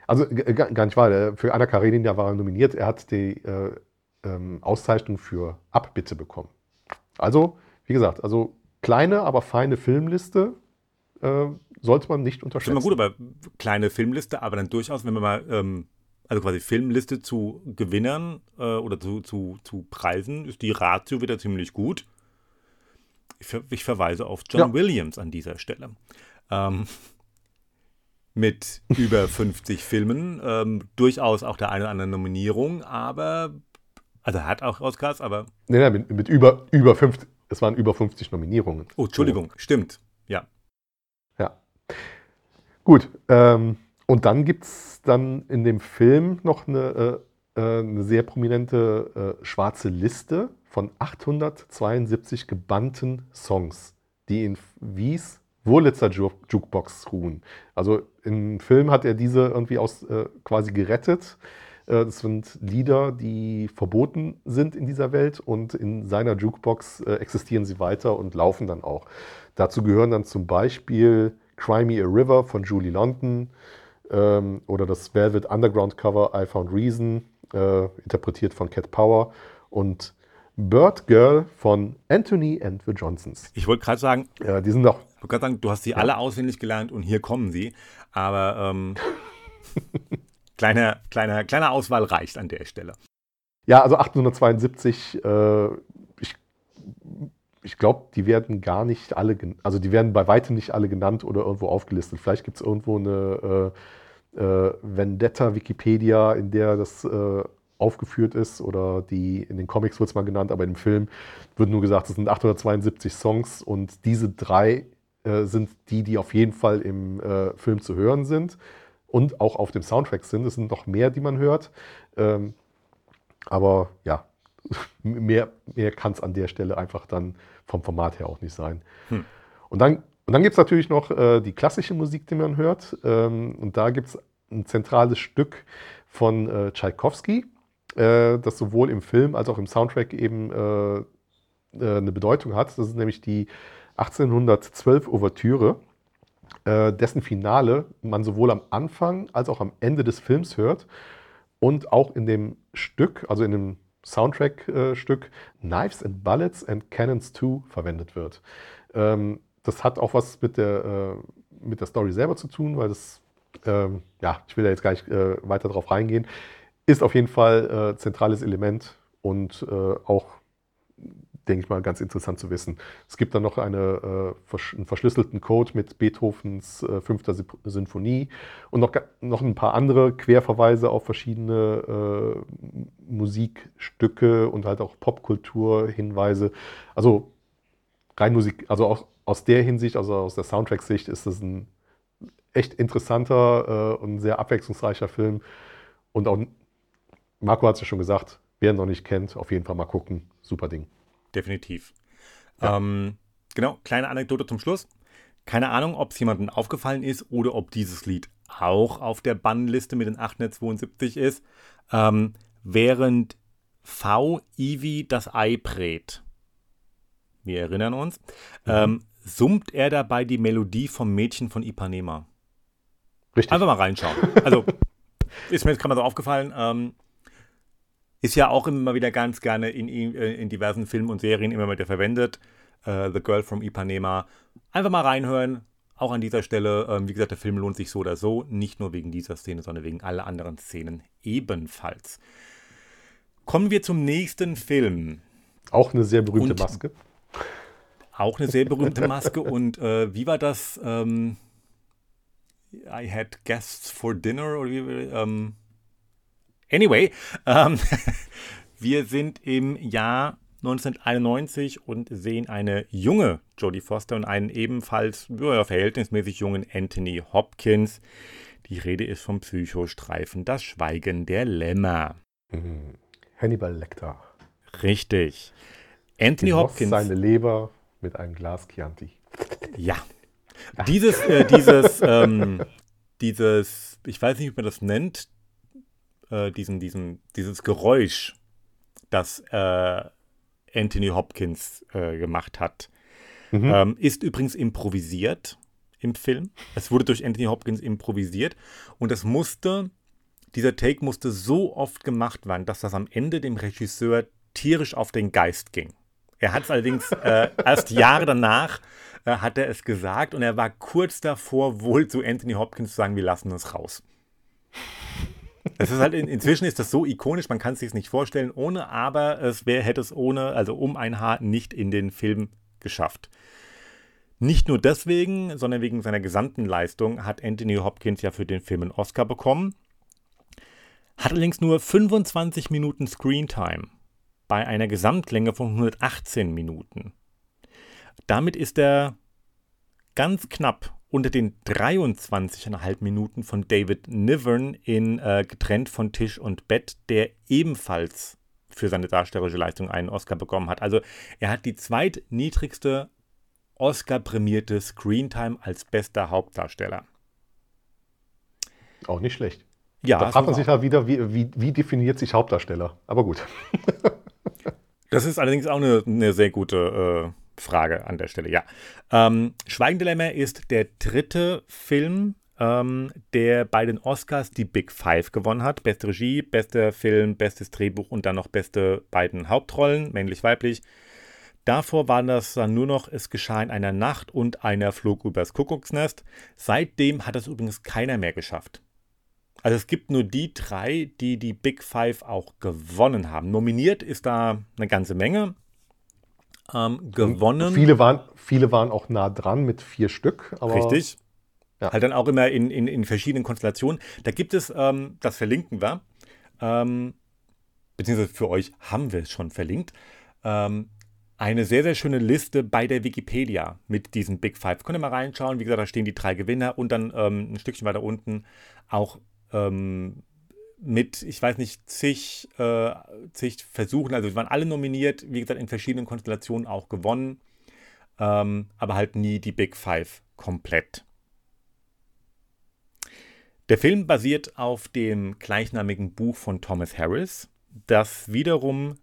also gar nicht wahr. Für Anna Karenina war er nominiert. Er hat die äh, ähm, Auszeichnung für Abbitte bekommen. Also, wie gesagt, also kleine, aber feine Filmliste. Äh, sollte man nicht unterschätzen. Schon mal gut, aber kleine Filmliste, aber dann durchaus, wenn wir mal, ähm, also quasi Filmliste zu Gewinnern äh, oder zu, zu, zu Preisen, ist die Ratio wieder ziemlich gut. Ich, ver ich verweise auf John ja. Williams an dieser Stelle. Ähm, mit über 50 Filmen, ähm, durchaus auch der eine oder andere Nominierung, aber, also hat auch Oscars, aber. Nein, nein, mit, mit über, über 50, es waren über 50 Nominierungen. Oh, Entschuldigung, stimmt, ja. Ja. Gut, ähm, und dann gibt es dann in dem Film noch eine, äh, äh eine sehr prominente äh, schwarze Liste von 872 gebannten Songs, die in Wies Wurlitzer Jukebox ruhen. Also im Film hat er diese irgendwie aus äh, quasi gerettet. Äh, das sind Lieder, die verboten sind in dieser Welt und in seiner Jukebox äh, existieren sie weiter und laufen dann auch. Dazu gehören dann zum Beispiel Cry Me a River von Julie London ähm, oder das Velvet Underground Cover I Found Reason, äh, interpretiert von Cat Power und Bird Girl von Anthony and the Johnsons. Ich wollte gerade sagen, ja, die sind doch. Ich wollte gerade sagen, du hast sie ja. alle auswendig gelernt und hier kommen sie. Aber ähm, <laughs> kleine, kleine, kleine Auswahl reicht an der Stelle. Ja, also 872, äh, ich, ich glaube, die werden gar nicht alle, also die werden bei weitem nicht alle genannt oder irgendwo aufgelistet. Vielleicht gibt es irgendwo eine äh, äh, Vendetta Wikipedia, in der das äh, aufgeführt ist oder die in den Comics wird es mal genannt, aber im Film wird nur gesagt, es sind 872 Songs und diese drei äh, sind die, die auf jeden Fall im äh, Film zu hören sind und auch auf dem Soundtrack sind. Es sind noch mehr, die man hört. Ähm, aber ja, <laughs> mehr, mehr kann es an der Stelle einfach dann vom Format her auch nicht sein. Hm. Und dann, und dann gibt es natürlich noch äh, die klassische Musik, die man hört. Ähm, und da gibt es ein zentrales Stück von äh, Tchaikovsky, äh, das sowohl im Film als auch im Soundtrack eben äh, äh eine Bedeutung hat. Das ist nämlich die 1812 Ouvertüre, äh, dessen Finale man sowohl am Anfang als auch am Ende des Films hört und auch in dem Stück, also in dem Soundtrack-Stück äh, Knives and Bullets and Cannons 2 verwendet wird. Ähm, das hat auch was mit der, mit der Story selber zu tun, weil das, ähm, ja, ich will da jetzt gar nicht weiter drauf reingehen ist auf jeden Fall äh, zentrales Element und äh, auch, denke ich mal, ganz interessant zu wissen. Es gibt dann noch eine, äh, einen verschlüsselten Code mit Beethovens äh, fünfter Sinfonie und noch, noch ein paar andere Querverweise auf verschiedene äh, Musikstücke und halt auch Popkultur-Hinweise. Also rein Musik, also auch aus der Hinsicht, also aus der Soundtrack-Sicht, ist das ein echt interessanter äh, und sehr abwechslungsreicher Film und auch Marco hat es ja schon gesagt, wer ihn noch nicht kennt, auf jeden Fall mal gucken. Super Ding. Definitiv. Ja. Ähm, genau, kleine Anekdote zum Schluss. Keine Ahnung, ob es jemandem aufgefallen ist oder ob dieses Lied auch auf der Bannliste mit den 872 ist. Ähm, während V Ivi das Ei brät, wir erinnern uns, mhm. ähm, summt er dabei die Melodie vom Mädchen von Ipanema. Richtig. Einfach mal reinschauen. Also, ist mir jetzt gerade mal so aufgefallen. Ähm, ist ja auch immer wieder ganz gerne in, äh, in diversen Filmen und Serien immer wieder verwendet. Uh, The Girl from Ipanema. Einfach mal reinhören. Auch an dieser Stelle, ähm, wie gesagt, der Film lohnt sich so oder so. Nicht nur wegen dieser Szene, sondern wegen aller anderen Szenen ebenfalls. Kommen wir zum nächsten Film. Auch eine sehr berühmte und Maske. Auch eine sehr berühmte <laughs> Maske. und äh, wie war das? Ähm, I had guests for dinner oder wie, ähm, Anyway, ähm, <laughs> wir sind im Jahr 1991 und sehen eine junge Jodie Foster und einen ebenfalls ja, verhältnismäßig jungen Anthony Hopkins. Die Rede ist vom Psychostreifen Das Schweigen der Lämmer. Mhm. Hannibal Lecter. Richtig. Anthony Genoss Hopkins. seine Leber mit einem Glas Chianti. Ja. Dieses, äh, dieses, <laughs> ähm, dieses, ich weiß nicht, wie man das nennt, äh, diesen, diesen, dieses Geräusch, das äh, Anthony Hopkins äh, gemacht hat. Mhm. Ähm, ist übrigens improvisiert im Film. Es wurde durch Anthony Hopkins improvisiert und es musste, dieser Take musste so oft gemacht werden, dass das am Ende dem Regisseur tierisch auf den Geist ging. Er hat es allerdings äh, <laughs> erst Jahre danach äh, hat er es gesagt und er war kurz davor, wohl zu Anthony Hopkins zu sagen, wir lassen es raus. Es ist halt in, inzwischen ist das so ikonisch, man kann es sich nicht vorstellen ohne, aber es wär, hätte es ohne, also um ein Haar nicht in den Film geschafft. Nicht nur deswegen, sondern wegen seiner gesamten Leistung hat Anthony Hopkins ja für den Film einen Oscar bekommen. Hat allerdings nur 25 Minuten Screentime bei einer Gesamtlänge von 118 Minuten. Damit ist er ganz knapp unter den 23,5 Minuten von David Niven in äh, Getrennt von Tisch und Bett, der ebenfalls für seine darstellerische Leistung einen Oscar bekommen hat. Also er hat die zweitniedrigste Oscar-prämierte Screentime als bester Hauptdarsteller. Auch nicht schlecht. Ja, da fragt man sich halt wieder, wie, wie, wie definiert sich Hauptdarsteller? Aber gut. <laughs> das ist allerdings auch eine, eine sehr gute äh, Frage an der Stelle, ja. Ähm, Schweigende Lämmer ist der dritte Film, ähm, der bei den Oscars die Big Five gewonnen hat. Beste Regie, bester Film, bestes Drehbuch und dann noch beste beiden Hauptrollen, männlich-weiblich. Davor war das dann nur noch Es geschah in einer Nacht und einer flog übers Kuckucksnest. Seitdem hat es übrigens keiner mehr geschafft. Also es gibt nur die drei, die die Big Five auch gewonnen haben. Nominiert ist da eine ganze Menge ähm, gewonnen. Viele waren, viele waren auch nah dran mit vier Stück. Richtig. Ja. Halt dann auch immer in, in, in verschiedenen Konstellationen. Da gibt es, ähm, das verlinken wir, ähm, beziehungsweise für euch haben wir es schon verlinkt, ähm, eine sehr, sehr schöne Liste bei der Wikipedia mit diesen Big Five. Könnt ihr mal reinschauen. Wie gesagt, da stehen die drei Gewinner und dann ähm, ein Stückchen weiter unten auch ähm, mit, ich weiß nicht, zig, äh, zig Versuchen, also wir waren alle nominiert, wie gesagt, in verschiedenen Konstellationen auch gewonnen, ähm, aber halt nie die Big Five komplett. Der Film basiert auf dem gleichnamigen Buch von Thomas Harris, das wiederum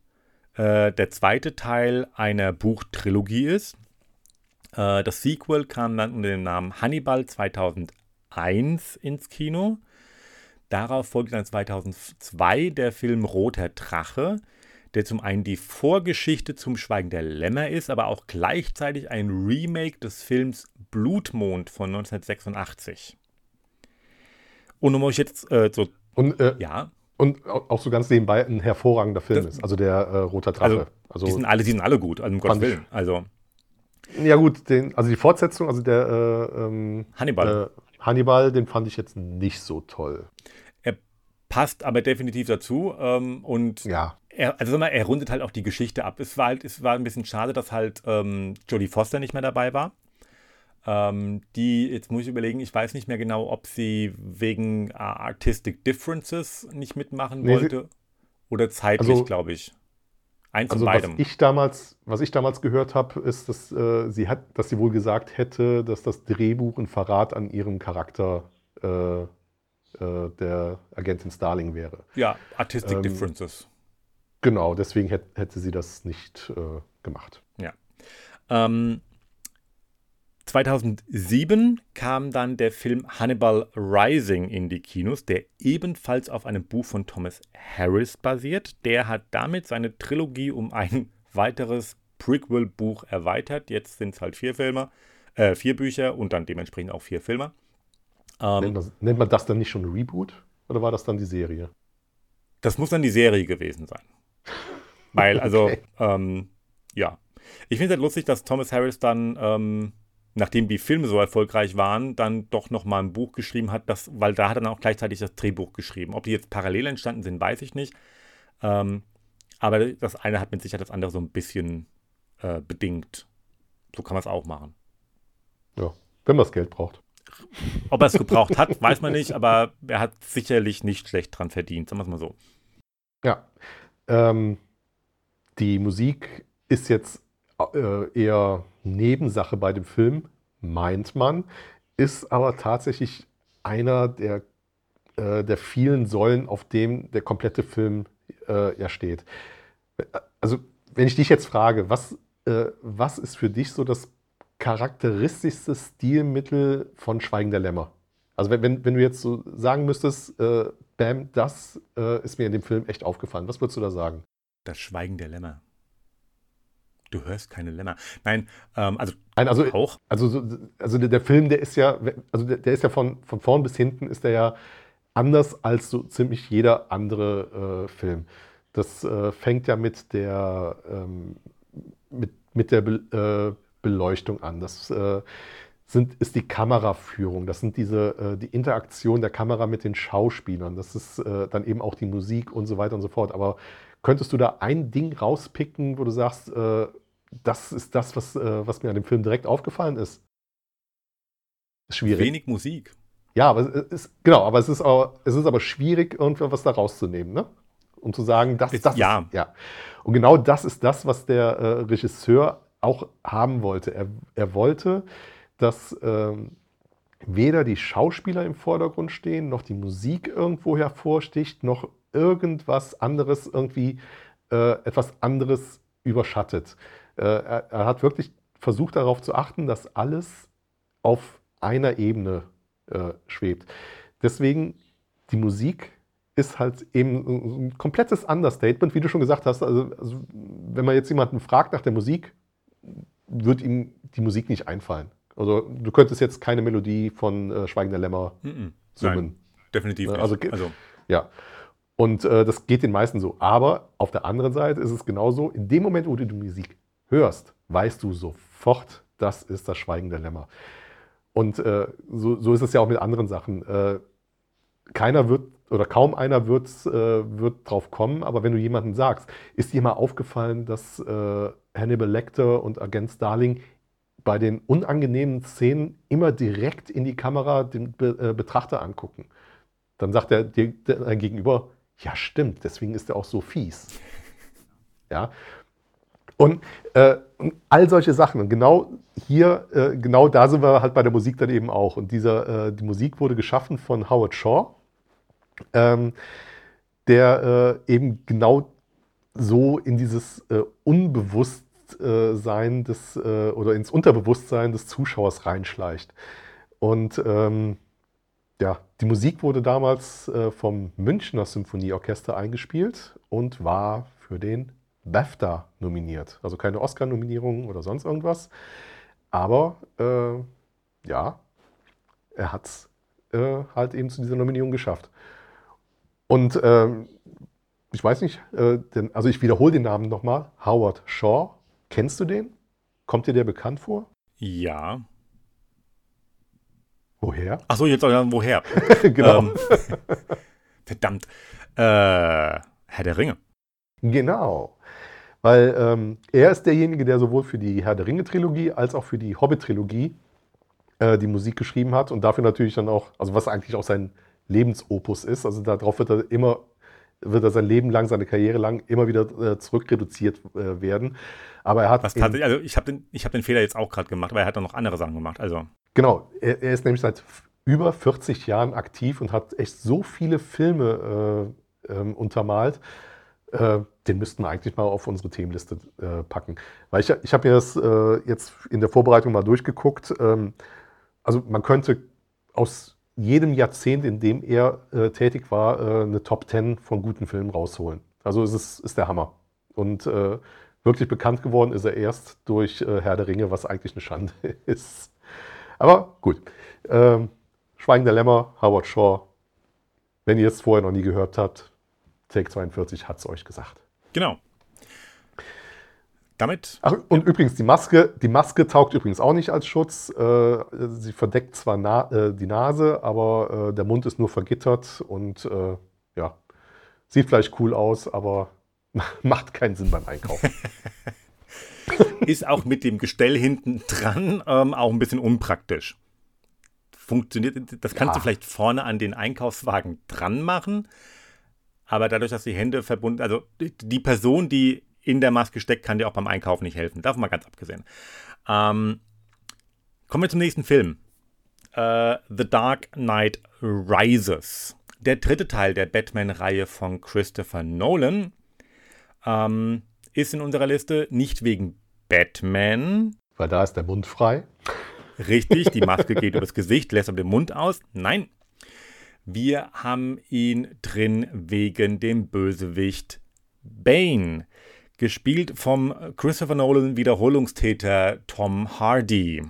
äh, der zweite Teil einer Buchtrilogie ist. Äh, das Sequel kam dann unter dem Namen Hannibal 2001 ins Kino. Darauf folgte dann 2002 der Film Roter Drache, der zum einen die Vorgeschichte zum Schweigen der Lämmer ist, aber auch gleichzeitig ein Remake des Films Blutmond von 1986. Und um euch jetzt äh, so. Und, äh, ja. Und auch so ganz nebenbei ein hervorragender Film das, ist, also der äh, Roter Drache. Also, also, die, sind alle, die sind alle gut, also um Gottes Willen. Also. Ja, gut, den, also die Fortsetzung, also der äh, ähm, Hannibal. Äh, Hannibal, den fand ich jetzt nicht so toll. Er passt aber definitiv dazu. Ähm, und ja. er, also mal, er rundet halt auch die Geschichte ab. Es war halt, es war ein bisschen schade, dass halt ähm, Jodie Foster nicht mehr dabei war. Ähm, die, jetzt muss ich überlegen, ich weiß nicht mehr genau, ob sie wegen uh, Artistic Differences nicht mitmachen nee, wollte. Oder zeitlich, also, glaube ich. Eins also, beidem. Was ich damals, was ich damals gehört habe, ist, dass, äh, sie hat, dass sie wohl gesagt hätte, dass das Drehbuch ein Verrat an ihrem Charakter äh, äh, der Agentin Starling wäre. Ja, Artistic ähm, Differences. Genau, deswegen hätte, hätte sie das nicht äh, gemacht. Ja. Ähm, 2007 kam dann der Film Hannibal Rising in die Kinos, der ebenfalls auf einem Buch von Thomas Harris basiert. Der hat damit seine Trilogie um ein <laughs> weiteres Prequel-Buch erweitert. Jetzt sind es halt vier Filme, äh, vier Bücher und dann dementsprechend auch vier Filme. Ähm, nennt, man, nennt man das dann nicht schon Reboot oder war das dann die Serie? Das muss dann die Serie gewesen sein. Weil, also, <laughs> okay. ähm, ja. Ich finde es halt lustig, dass Thomas Harris dann ähm, nachdem die Filme so erfolgreich waren, dann doch nochmal ein Buch geschrieben hat, das, weil da hat er dann auch gleichzeitig das Drehbuch geschrieben. Ob die jetzt parallel entstanden sind, weiß ich nicht. Ähm, aber das eine hat mit Sicherheit das andere so ein bisschen äh, bedingt. So kann man es auch machen. Ja, wenn man das Geld braucht. Ob er es gebraucht hat, <laughs> weiß man nicht, aber er hat sicherlich nicht schlecht dran verdient, sagen wir es mal so. Ja. Ähm, die Musik ist jetzt äh, eher Nebensache bei dem Film, meint man, ist aber tatsächlich einer der, äh, der vielen Säulen, auf dem der komplette Film äh, ja steht. Also, wenn ich dich jetzt frage, was, äh, was ist für dich so das charakteristischste Stilmittel von Schweigen der Lämmer? Also, wenn, wenn, wenn du jetzt so sagen müsstest, äh, Bam, das äh, ist mir in dem Film echt aufgefallen, was würdest du da sagen? Das Schweigen der Lämmer. Du hörst keine Lämmer. Nein, ähm, also, Nein, also auch. Also, also der, Film, der ist ja, also der, der ist ja von, von vorn bis hinten ist der ja anders als so ziemlich jeder andere äh, Film. Das äh, fängt ja mit der, ähm, mit, mit der Be äh, Beleuchtung an. Das äh, sind, ist die Kameraführung. Das sind diese, äh, die Interaktion der Kamera mit den Schauspielern. Das ist äh, dann eben auch die Musik und so weiter und so fort. Aber könntest du da ein Ding rauspicken, wo du sagst, das ist das, was, was mir an dem Film direkt aufgefallen ist? ist schwierig. Wenig Musik. Ja, aber es ist, genau, aber es ist, auch, es ist aber schwierig, irgendwas da rauszunehmen, ne? Um zu sagen, das, das ja. ist, ja. Und genau das ist das, was der äh, Regisseur auch haben wollte. Er, er wollte, dass ähm, weder die Schauspieler im Vordergrund stehen, noch die Musik irgendwo hervorsticht, noch irgendwas anderes irgendwie äh, etwas anderes überschattet. Äh, er, er, hat wirklich versucht darauf zu achten, dass alles auf einer Ebene äh, schwebt. Deswegen die Musik ist halt eben ein komplettes Understatement, wie du schon gesagt hast. Also, also, wenn man jetzt jemanden fragt nach der Musik, wird ihm die Musik nicht einfallen. Also du könntest jetzt keine Melodie von äh, Schweigender Lämmer mm -mm. summen. Nein, definitiv nicht. Also, also. ja. Und äh, das geht den meisten so. Aber auf der anderen Seite ist es genauso, in dem Moment, wo du die Musik hörst, weißt du sofort, das ist das Schweigende Lämmer. Und äh, so, so, ist es ja auch mit anderen Sachen. Äh, keiner wird oder kaum einer wird, äh, wird drauf kommen, aber wenn du jemanden sagst, ist dir mal aufgefallen, dass äh, Hannibal Lecter und Agent Starling bei den unangenehmen Szenen immer direkt in die Kamera den Be äh, Betrachter angucken. Dann sagt er dir gegenüber, ja stimmt, deswegen ist er auch so fies. <laughs> Ja. Und, äh, und all solche Sachen. Und genau hier, äh, genau da sind wir halt bei der Musik dann eben auch. Und dieser, äh, die Musik wurde geschaffen von Howard Shaw, ähm, der äh, eben genau so in dieses äh, Unbewusstsein des äh, oder ins Unterbewusstsein des Zuschauers reinschleicht. Und ähm, ja, die Musik wurde damals äh, vom Münchner Symphonieorchester eingespielt und war für den BAFTA nominiert. Also keine Oscar-Nominierung oder sonst irgendwas. Aber äh, ja, er hat es äh, halt eben zu dieser Nominierung geschafft. Und ähm, ich weiß nicht, äh, denn, also ich wiederhole den Namen nochmal. Howard Shaw. Kennst du den? Kommt dir der bekannt vor? Ja. Woher? Achso, jetzt sagen, woher? <laughs> genau. Ähm, verdammt. Äh, Herr der Ringe. Genau. Weil ähm, er ist derjenige, der sowohl für die Herr der Ringe-Trilogie als auch für die Hobbit-Trilogie äh, die Musik geschrieben hat und dafür natürlich dann auch, also was eigentlich auch sein Lebensopus ist. Also darauf wird er immer, wird er sein Leben lang, seine Karriere lang immer wieder äh, zurückreduziert äh, werden. Aber er hat. Was also ich habe den, hab den Fehler jetzt auch gerade gemacht, aber er hat dann noch andere Sachen gemacht. Also. Genau, er, er ist nämlich seit über 40 Jahren aktiv und hat echt so viele Filme äh, ähm, untermalt. Äh, den müssten wir eigentlich mal auf unsere Themenliste äh, packen. Weil ich, ich habe mir das äh, jetzt in der Vorbereitung mal durchgeguckt. Ähm, also man könnte aus jedem Jahrzehnt, in dem er äh, tätig war, äh, eine Top 10 von guten Filmen rausholen. Also es ist, ist der Hammer. Und wirklich bekannt geworden ist er erst durch Herr der Ringe, was eigentlich eine Schande <laughs> ist. Aber gut. Ähm, Schweigen der Lämmer, Howard Shaw. Wenn ihr es vorher noch nie gehört habt, Take 42 hat es euch gesagt. Genau. Damit. Ach, und ja. übrigens, die Maske, die Maske taugt übrigens auch nicht als Schutz. Äh, sie verdeckt zwar na, äh, die Nase, aber äh, der Mund ist nur vergittert und äh, ja, sieht vielleicht cool aus, aber <laughs> macht keinen Sinn beim Einkaufen. <laughs> <laughs> ist auch mit dem Gestell hinten dran ähm, auch ein bisschen unpraktisch. Funktioniert, das kannst ja. du vielleicht vorne an den Einkaufswagen dran machen, aber dadurch, dass die Hände verbunden, also die Person, die in der Maske steckt, kann dir auch beim Einkaufen nicht helfen. Davon mal ganz abgesehen. Ähm, kommen wir zum nächsten Film. Äh, The Dark Knight Rises. Der dritte Teil der Batman-Reihe von Christopher Nolan ähm, ist in unserer Liste nicht wegen Batman. Weil da ist der Mund frei. Richtig, die Maske <laughs> geht übers Gesicht, lässt aber den Mund aus. Nein, wir haben ihn drin wegen dem Bösewicht Bane gespielt vom Christopher Nolan Wiederholungstäter Tom Hardy,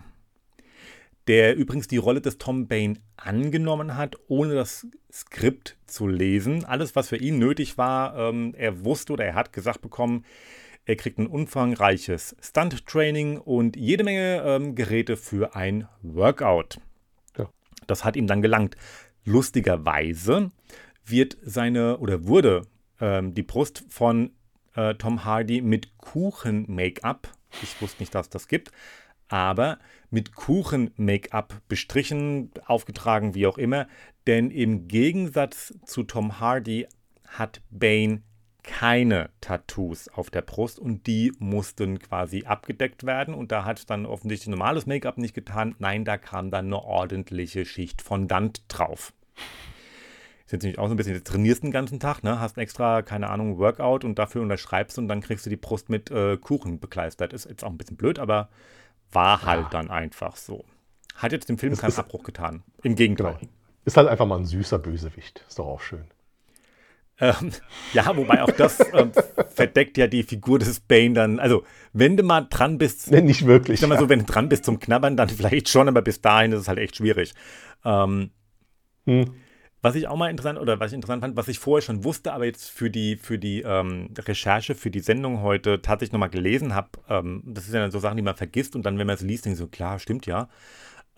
der übrigens die Rolle des Tom Bane angenommen hat, ohne das Skript zu lesen. Alles, was für ihn nötig war, ähm, er wusste oder er hat gesagt bekommen, er kriegt ein umfangreiches Stunt-Training und jede Menge ähm, Geräte für ein Workout. Ja. Das hat ihm dann gelangt. Lustigerweise wird seine oder wurde ähm, die Brust von äh, Tom Hardy mit Kuchen-Make-up, ich wusste nicht, dass das gibt, aber mit Kuchen-Make-up bestrichen, aufgetragen, wie auch immer. Denn im Gegensatz zu Tom Hardy hat Bane keine Tattoos auf der Brust und die mussten quasi abgedeckt werden. Und da hat dann offensichtlich normales Make-up nicht getan. Nein, da kam dann eine ordentliche Schicht Fondant drauf. Ist jetzt nämlich auch so ein bisschen, du trainierst den ganzen Tag, ne? hast extra, keine Ahnung, Workout und dafür unterschreibst und dann kriegst du die Brust mit äh, Kuchen bekleistert. Ist jetzt auch ein bisschen blöd, aber war halt ja. dann einfach so. Hat jetzt dem Film das keinen Abbruch getan. Im Gegenteil. Genau. Ist halt einfach mal ein süßer Bösewicht. Ist doch auch schön. Ähm, ja, wobei auch das ähm, verdeckt ja die Figur des Bane dann. Also, wenn du mal dran bist. Nee, nicht wirklich. Sag mal ja. so, wenn du dran bist zum Knabbern, dann <laughs> vielleicht schon, aber bis dahin ist es halt echt schwierig. Ähm, hm. Was ich auch mal interessant oder was ich interessant fand, was ich vorher schon wusste, aber jetzt für die, für die ähm, Recherche, für die Sendung heute tatsächlich nochmal gelesen habe, ähm, das ist ja dann so Sachen, die man vergisst und dann, wenn man es liest, denkt so, klar, stimmt ja.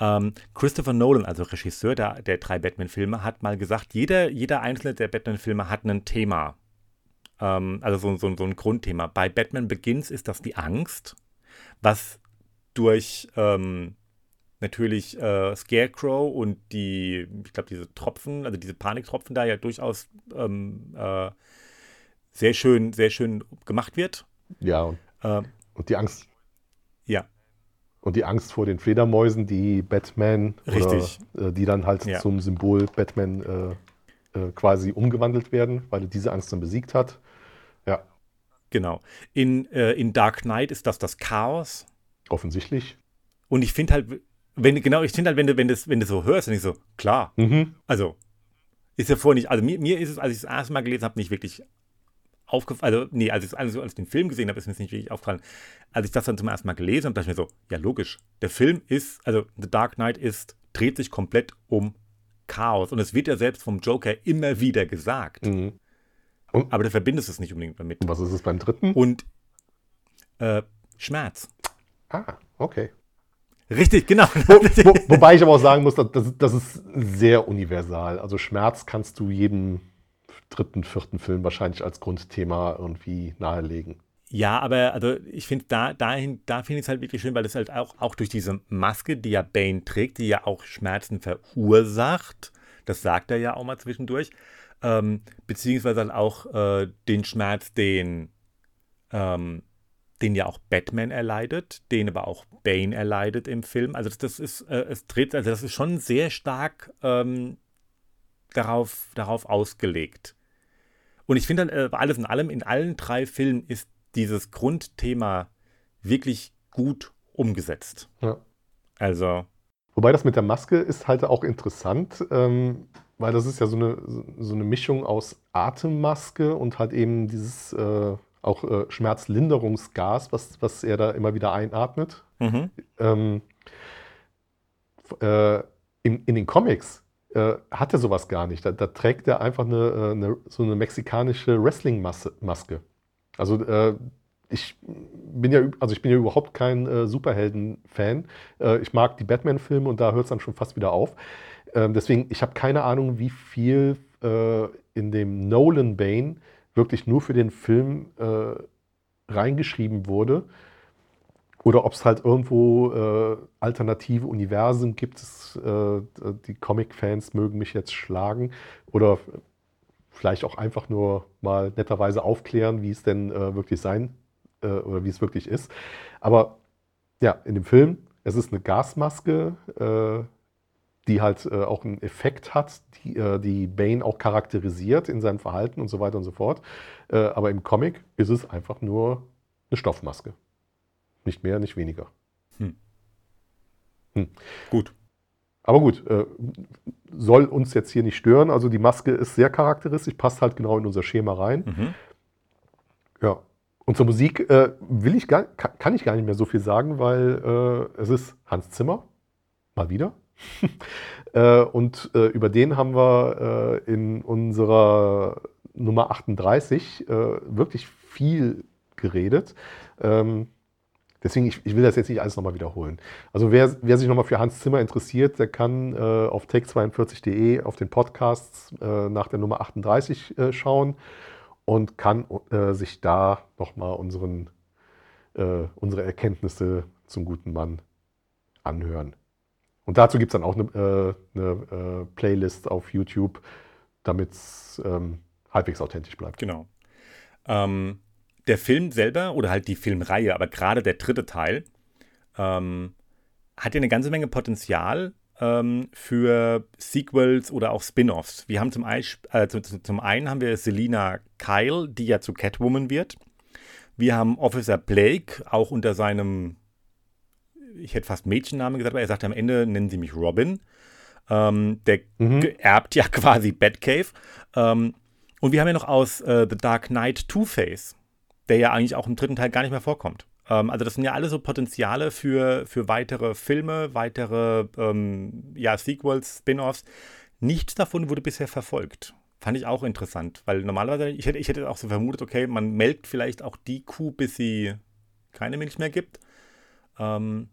Ähm, Christopher Nolan, also Regisseur der, der drei Batman-Filme, hat mal gesagt, jeder, jeder einzelne der Batman-Filme hat ein Thema. Ähm, also so, so, so ein Grundthema. Bei Batman Begins ist das die Angst, was durch ähm, natürlich äh, Scarecrow und die, ich glaube, diese Tropfen, also diese Paniktropfen da ja durchaus ähm, äh, sehr schön, sehr schön gemacht wird. Ja, und, äh, und die Angst. Und die Angst vor den Fledermäusen, die Batman, Richtig. Oder, äh, die dann halt ja. zum Symbol Batman äh, äh, quasi umgewandelt werden, weil er diese Angst dann besiegt hat. Ja. Genau. In, in Dark Knight ist das das Chaos. Offensichtlich. Und ich finde halt, wenn, genau, ich finde halt, wenn du, wenn, das, wenn du so hörst, dann ich so, klar. Mhm. Also, ist ja vorher nicht, also mir, mir ist es, als ich das erste Mal gelesen habe, nicht wirklich aufgefallen, also, nee, als ich, also, als ich den Film gesehen habe, ist mir das nicht wirklich aufgefallen. Als ich das dann zum ersten Mal gelesen habe, dachte ich mir so, ja, logisch. Der Film ist, also, The Dark Knight ist, dreht sich komplett um Chaos. Und es wird ja selbst vom Joker immer wieder gesagt. Mhm. Aber du verbindest es nicht unbedingt damit. Und was ist es beim dritten? Und äh, Schmerz. Ah, okay. Richtig, genau. <laughs> Wo, wo, <laughs> wobei ich aber auch sagen muss, das, das ist sehr universal. Also Schmerz kannst du jedem dritten, vierten Film wahrscheinlich als Grundthema irgendwie nahelegen. Ja, aber also ich finde da dahin, da finde ich es halt wirklich schön, weil es halt auch, auch durch diese Maske, die ja Bane trägt, die ja auch Schmerzen verursacht, das sagt er ja auch mal zwischendurch, ähm, beziehungsweise halt auch äh, den Schmerz, den ähm, den ja auch Batman erleidet, den aber auch Bane erleidet im Film. Also das, das ist, äh, es dreht, also das ist schon sehr stark ähm, darauf, darauf ausgelegt. Und ich finde dann, äh, alles in allem, in allen drei Filmen ist dieses Grundthema wirklich gut umgesetzt. Ja. Also. Wobei das mit der Maske ist halt auch interessant, ähm, weil das ist ja so eine, so eine Mischung aus Atemmaske und halt eben dieses äh, auch äh, Schmerzlinderungsgas, was, was er da immer wieder einatmet. Mhm. Ähm, äh, in, in, den Comics äh, hat er sowas gar nicht. Da, da trägt er einfach eine, äh, eine, so eine mexikanische Wrestling-Maske. Also äh, ich bin ja, also ich bin ja überhaupt kein äh, Superhelden-Fan. ich mag die Batman-Filme und da hört es dann schon fast wieder auf. Ähm, deswegen, ich habe keine Ahnung, wie viel in dem Nolan Bane wirklich nur für den Film äh, reingeschrieben wurde. Oder ob es halt irgendwo äh, alternative Universen gibt. Es, äh, die Comic-Fans mögen mich jetzt schlagen. Oder vielleicht auch einfach nur mal netterweise aufklären, wie es denn äh, wirklich sein äh, oder wie es wirklich ist. Aber ja, in dem Film, es ist eine Gasmaske, äh, die halt äh, auch einen Effekt hat, die, die Bane auch charakterisiert in seinem Verhalten und so weiter und so fort. Aber im Comic ist es einfach nur eine Stoffmaske. Nicht mehr, nicht weniger. Hm. Hm. Gut. Aber gut, äh, soll uns jetzt hier nicht stören. Also die Maske ist sehr charakteristisch, passt halt genau in unser Schema rein. Mhm. Ja. Und zur Musik äh, will ich gar, kann, kann, ich gar nicht mehr so viel sagen, weil äh, es ist Hans Zimmer, mal wieder. <laughs> äh, und äh, über den haben wir äh, in unserer Nummer 38 äh, wirklich viel geredet. Ähm, deswegen, ich, ich, will das jetzt nicht alles nochmal wiederholen. Also wer, wer sich nochmal für Hans Zimmer interessiert, der kann auf take42.de auf den Podcasts nach der Nummer 38 schauen und kann äh, sich da nochmal unseren, äh, unsere Erkenntnisse zum guten Mann anhören. Und dazu gibt es dann auch eine, äh, eine äh, Playlist auf YouTube, damit es ähm, halbwegs authentisch bleibt. Genau. Ähm, der Film selber oder halt die Filmreihe, aber gerade der dritte Teil, ähm, hat ja eine ganze Menge Potenzial, ähm, für Sequels oder auch Spin-offs. Wir haben zum, äh, zum, einen haben wir Selina Kyle, die ja zu Catwoman wird. Wir haben Officer Blake, auch unter seinem, ich hätte fast Mädchennamen gesagt, aber er sagt am Ende, nennen Sie mich Robin. Ähm, der mhm. erbt ja <laughs> quasi Batcave. Ähm, und wir haben ja noch aus äh, The Dark Knight Two-Face, der ja eigentlich auch im dritten Teil gar nicht mehr vorkommt. Ähm, also das sind ja alle so Potenziale für, für weitere Filme, weitere ähm, ja, Sequels, Spin-offs. Nichts davon wurde bisher verfolgt. Fand ich auch interessant, weil normalerweise, ich hätte, ich hätte auch so vermutet, okay, man melkt vielleicht auch die Kuh, bis sie keine Milch mehr gibt. Ähm,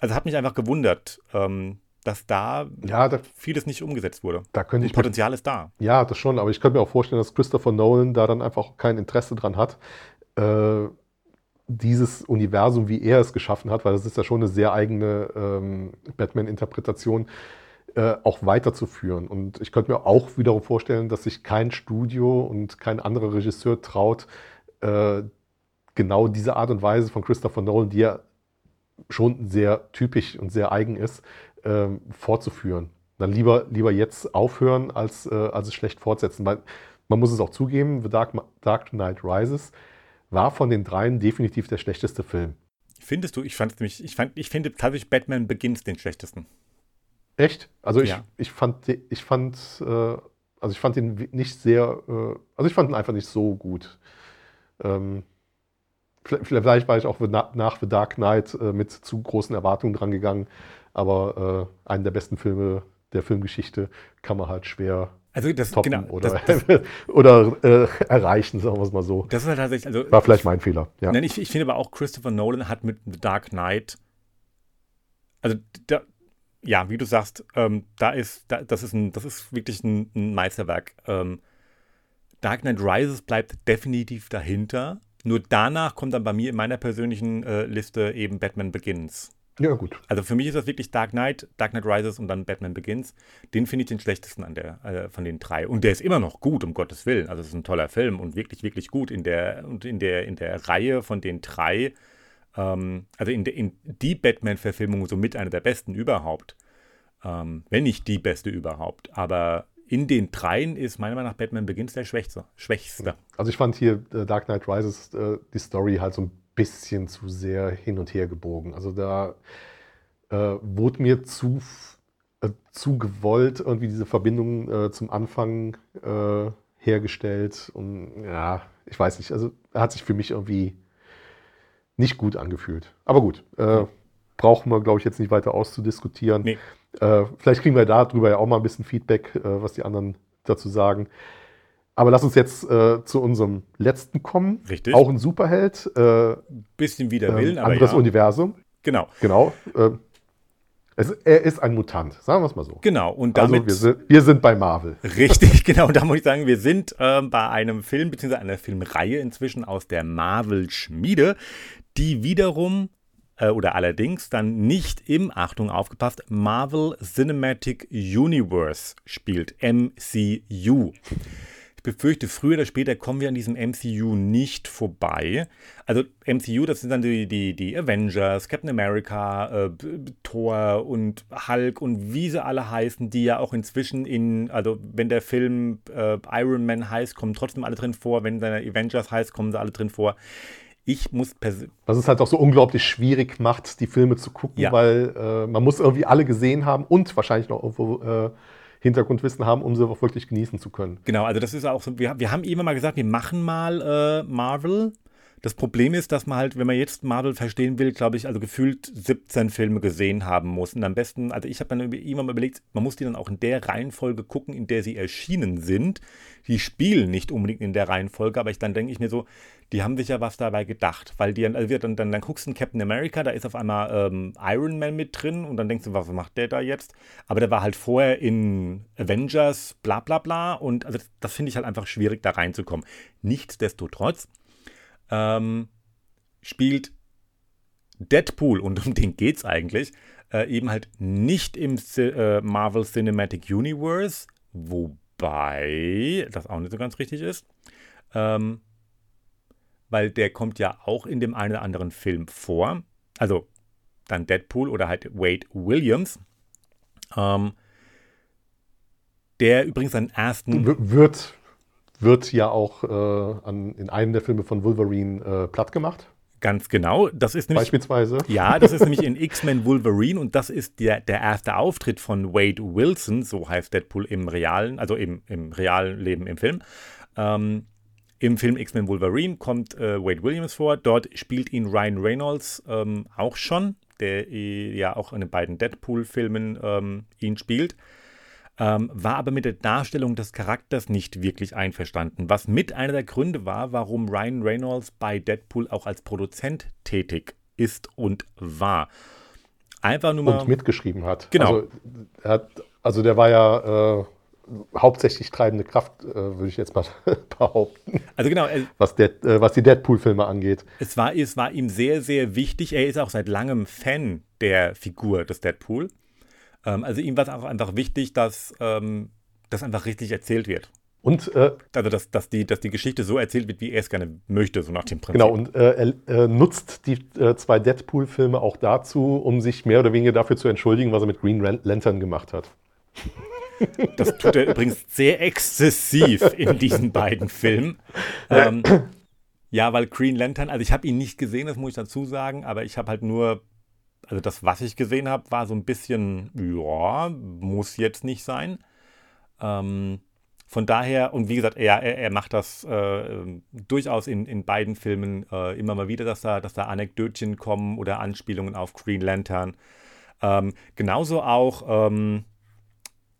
also hat mich einfach gewundert, ähm, dass da, ja, da, vieles nicht umgesetzt wurde. Da könnte ich Potenzial ist da. Ja, das schon, aber ich könnte mir auch vorstellen, dass Christopher Nolan da dann einfach kein Interesse dran hat. Äh, dieses Universum, wie er es geschaffen hat, weil das ist ja schon eine sehr eigene ähm, Batman-Interpretation, äh, auch weiterzuführen. Und ich könnte mir auch wiederum vorstellen, dass sich kein Studio und kein anderer Regisseur traut, äh, genau diese Art und Weise von Christopher Nolan, die ja schon sehr typisch und sehr eigen ist, äh, fortzuführen. Dann lieber, lieber jetzt aufhören, als, äh, als es schlecht fortsetzen. Weil man muss es auch zugeben, The Dark, Dark Knight Rises war von den dreien definitiv der schlechteste Film. Findest du? Ich fand nämlich, ich fand, ich finde tatsächlich Batman Begins den schlechtesten. Echt? Also ich, ja. ich fand, ich fand, äh, also ich fand ihn nicht sehr, äh, also ich fand ihn einfach nicht so gut. Ähm, vielleicht war ich auch nach The Dark Knight äh, mit zu großen Erwartungen dran gegangen, aber äh, einen der besten Filme der Filmgeschichte kann man halt schwer also das, toppen genau, oder, das, das, <laughs> oder äh, erreichen, sagen wir es mal so. Das ist halt tatsächlich, also, War vielleicht mein Fehler. Ja. Nein, ich, ich finde aber auch, Christopher Nolan hat mit The Dark Knight, also da, ja, wie du sagst, ähm, da ist, da, das ist ein, das ist wirklich ein, ein Meisterwerk. Ähm, Dark Knight Rises bleibt definitiv dahinter. Nur danach kommt dann bei mir in meiner persönlichen äh, Liste eben Batman Begins. Ja, gut. Also für mich ist das wirklich Dark Knight, Dark Knight Rises und dann Batman Begins. Den finde ich den schlechtesten an der, äh, von den drei. Und der ist immer noch gut, um Gottes Willen. Also es ist ein toller Film und wirklich, wirklich gut in der, und in der, in der Reihe von den drei. Ähm, also in, de, in die Batman-Verfilmung somit eine der besten überhaupt. Ähm, wenn nicht die beste überhaupt. Aber in den dreien ist meiner Meinung nach Batman Begins der Schwächste. Schwächste. Also ich fand hier äh, Dark Knight Rises äh, die Story halt so ein bisschen zu sehr hin und her gebogen. Also da äh, wurde mir zu, äh, zu gewollt irgendwie diese Verbindung äh, zum Anfang äh, hergestellt. Und ja, ich weiß nicht, also hat sich für mich irgendwie nicht gut angefühlt. Aber gut, äh, brauchen wir, glaube ich, jetzt nicht weiter auszudiskutieren. Nee. Äh, vielleicht kriegen wir darüber ja auch mal ein bisschen Feedback, was die anderen dazu sagen. Aber lass uns jetzt äh, zu unserem letzten kommen. Richtig. Auch ein Superheld. Äh, Bisschen wider Willen, äh, aber Anderes ja. Universum. Genau. Genau. Äh, es, er ist ein Mutant, sagen wir es mal so. Genau. Und also damit, also wir, sind, wir sind bei Marvel. Richtig, <laughs> genau. Da muss ich sagen, wir sind äh, bei einem Film, beziehungsweise einer Filmreihe inzwischen aus der Marvel-Schmiede, die wiederum äh, oder allerdings dann nicht im, Achtung, aufgepasst, Marvel Cinematic Universe spielt, MCU. Ich befürchte, früher oder später kommen wir an diesem MCU nicht vorbei. Also MCU, das sind dann die, die, die Avengers, Captain America, äh, Thor und Hulk und wie sie alle heißen, die ja auch inzwischen in, also wenn der Film äh, Iron Man heißt, kommen trotzdem alle drin vor. Wenn der Avengers heißt, kommen sie alle drin vor. Ich muss persönlich. Was es halt auch so unglaublich schwierig macht, die Filme zu gucken, ja. weil äh, man muss irgendwie alle gesehen haben und wahrscheinlich noch irgendwo äh, Hintergrundwissen haben, um sie auch wirklich genießen zu können. Genau, also das ist auch so, wir, wir haben immer mal gesagt, wir machen mal äh, Marvel. Das Problem ist, dass man halt, wenn man jetzt Marvel verstehen will, glaube ich, also gefühlt 17 Filme gesehen haben muss. Und am besten, also ich habe dann irgendwann mal überlegt, man muss die dann auch in der Reihenfolge gucken, in der sie erschienen sind. Die spielen nicht unbedingt in der Reihenfolge, aber ich, dann denke ich mir so, die haben sich ja was dabei gedacht. Weil die, also dann, dann, dann guckst du in Captain America, da ist auf einmal ähm, Iron Man mit drin und dann denkst du, was macht der da jetzt? Aber der war halt vorher in Avengers, bla bla bla. Und also das, das finde ich halt einfach schwierig, da reinzukommen. Nichtsdestotrotz ähm, spielt Deadpool, und um den geht's eigentlich, äh, eben halt nicht im äh, Marvel Cinematic Universe, wobei das auch nicht so ganz richtig ist, ähm, weil der kommt ja auch in dem einen oder anderen Film vor. Also dann Deadpool oder halt Wade Williams. Ähm, der übrigens seinen ersten. wird, wird ja auch äh, an, in einem der Filme von Wolverine äh, platt gemacht. Ganz genau. Das ist nämlich, Beispielsweise. Ja, das ist nämlich in X-Men Wolverine und das ist der, der erste Auftritt von Wade Wilson, so heißt Deadpool im realen, also im, im realen Leben im Film. Ähm, Im Film X-Men Wolverine kommt äh, Wade Williams vor. Dort spielt ihn Ryan Reynolds ähm, auch schon, der äh, ja auch in den beiden Deadpool-Filmen ähm, ihn spielt ähm, war aber mit der Darstellung des Charakters nicht wirklich einverstanden, was mit einer der Gründe war, warum Ryan Reynolds bei Deadpool auch als Produzent tätig ist und war. Einfach nur mal. Und mitgeschrieben hat. Genau. Also, hat, also der war ja. Äh hauptsächlich treibende Kraft, äh, würde ich jetzt mal <laughs> behaupten. Also genau. Äh, was, der, äh, was die Deadpool-Filme angeht. Es war, es war ihm sehr, sehr wichtig. Er ist auch seit langem Fan der Figur des Deadpool. Ähm, also ihm war es auch einfach wichtig, dass ähm, das einfach richtig erzählt wird. Und äh, also dass, dass, die, dass die Geschichte so erzählt wird, wie er es gerne möchte, so nach dem Prinzip. Genau, und äh, er nutzt die äh, zwei Deadpool-Filme auch dazu, um sich mehr oder weniger dafür zu entschuldigen, was er mit Green Lantern gemacht hat. Das tut er übrigens sehr exzessiv in diesen beiden Filmen. Ähm, ja, weil Green Lantern, also ich habe ihn nicht gesehen, das muss ich dazu sagen, aber ich habe halt nur also das, was ich gesehen habe, war so ein bisschen, ja, muss jetzt nicht sein. Ähm, von daher, und wie gesagt, er, er, er macht das äh, durchaus in, in beiden Filmen äh, immer mal wieder, dass da, dass da Anekdötchen kommen oder Anspielungen auf Green Lantern. Ähm, genauso auch ähm,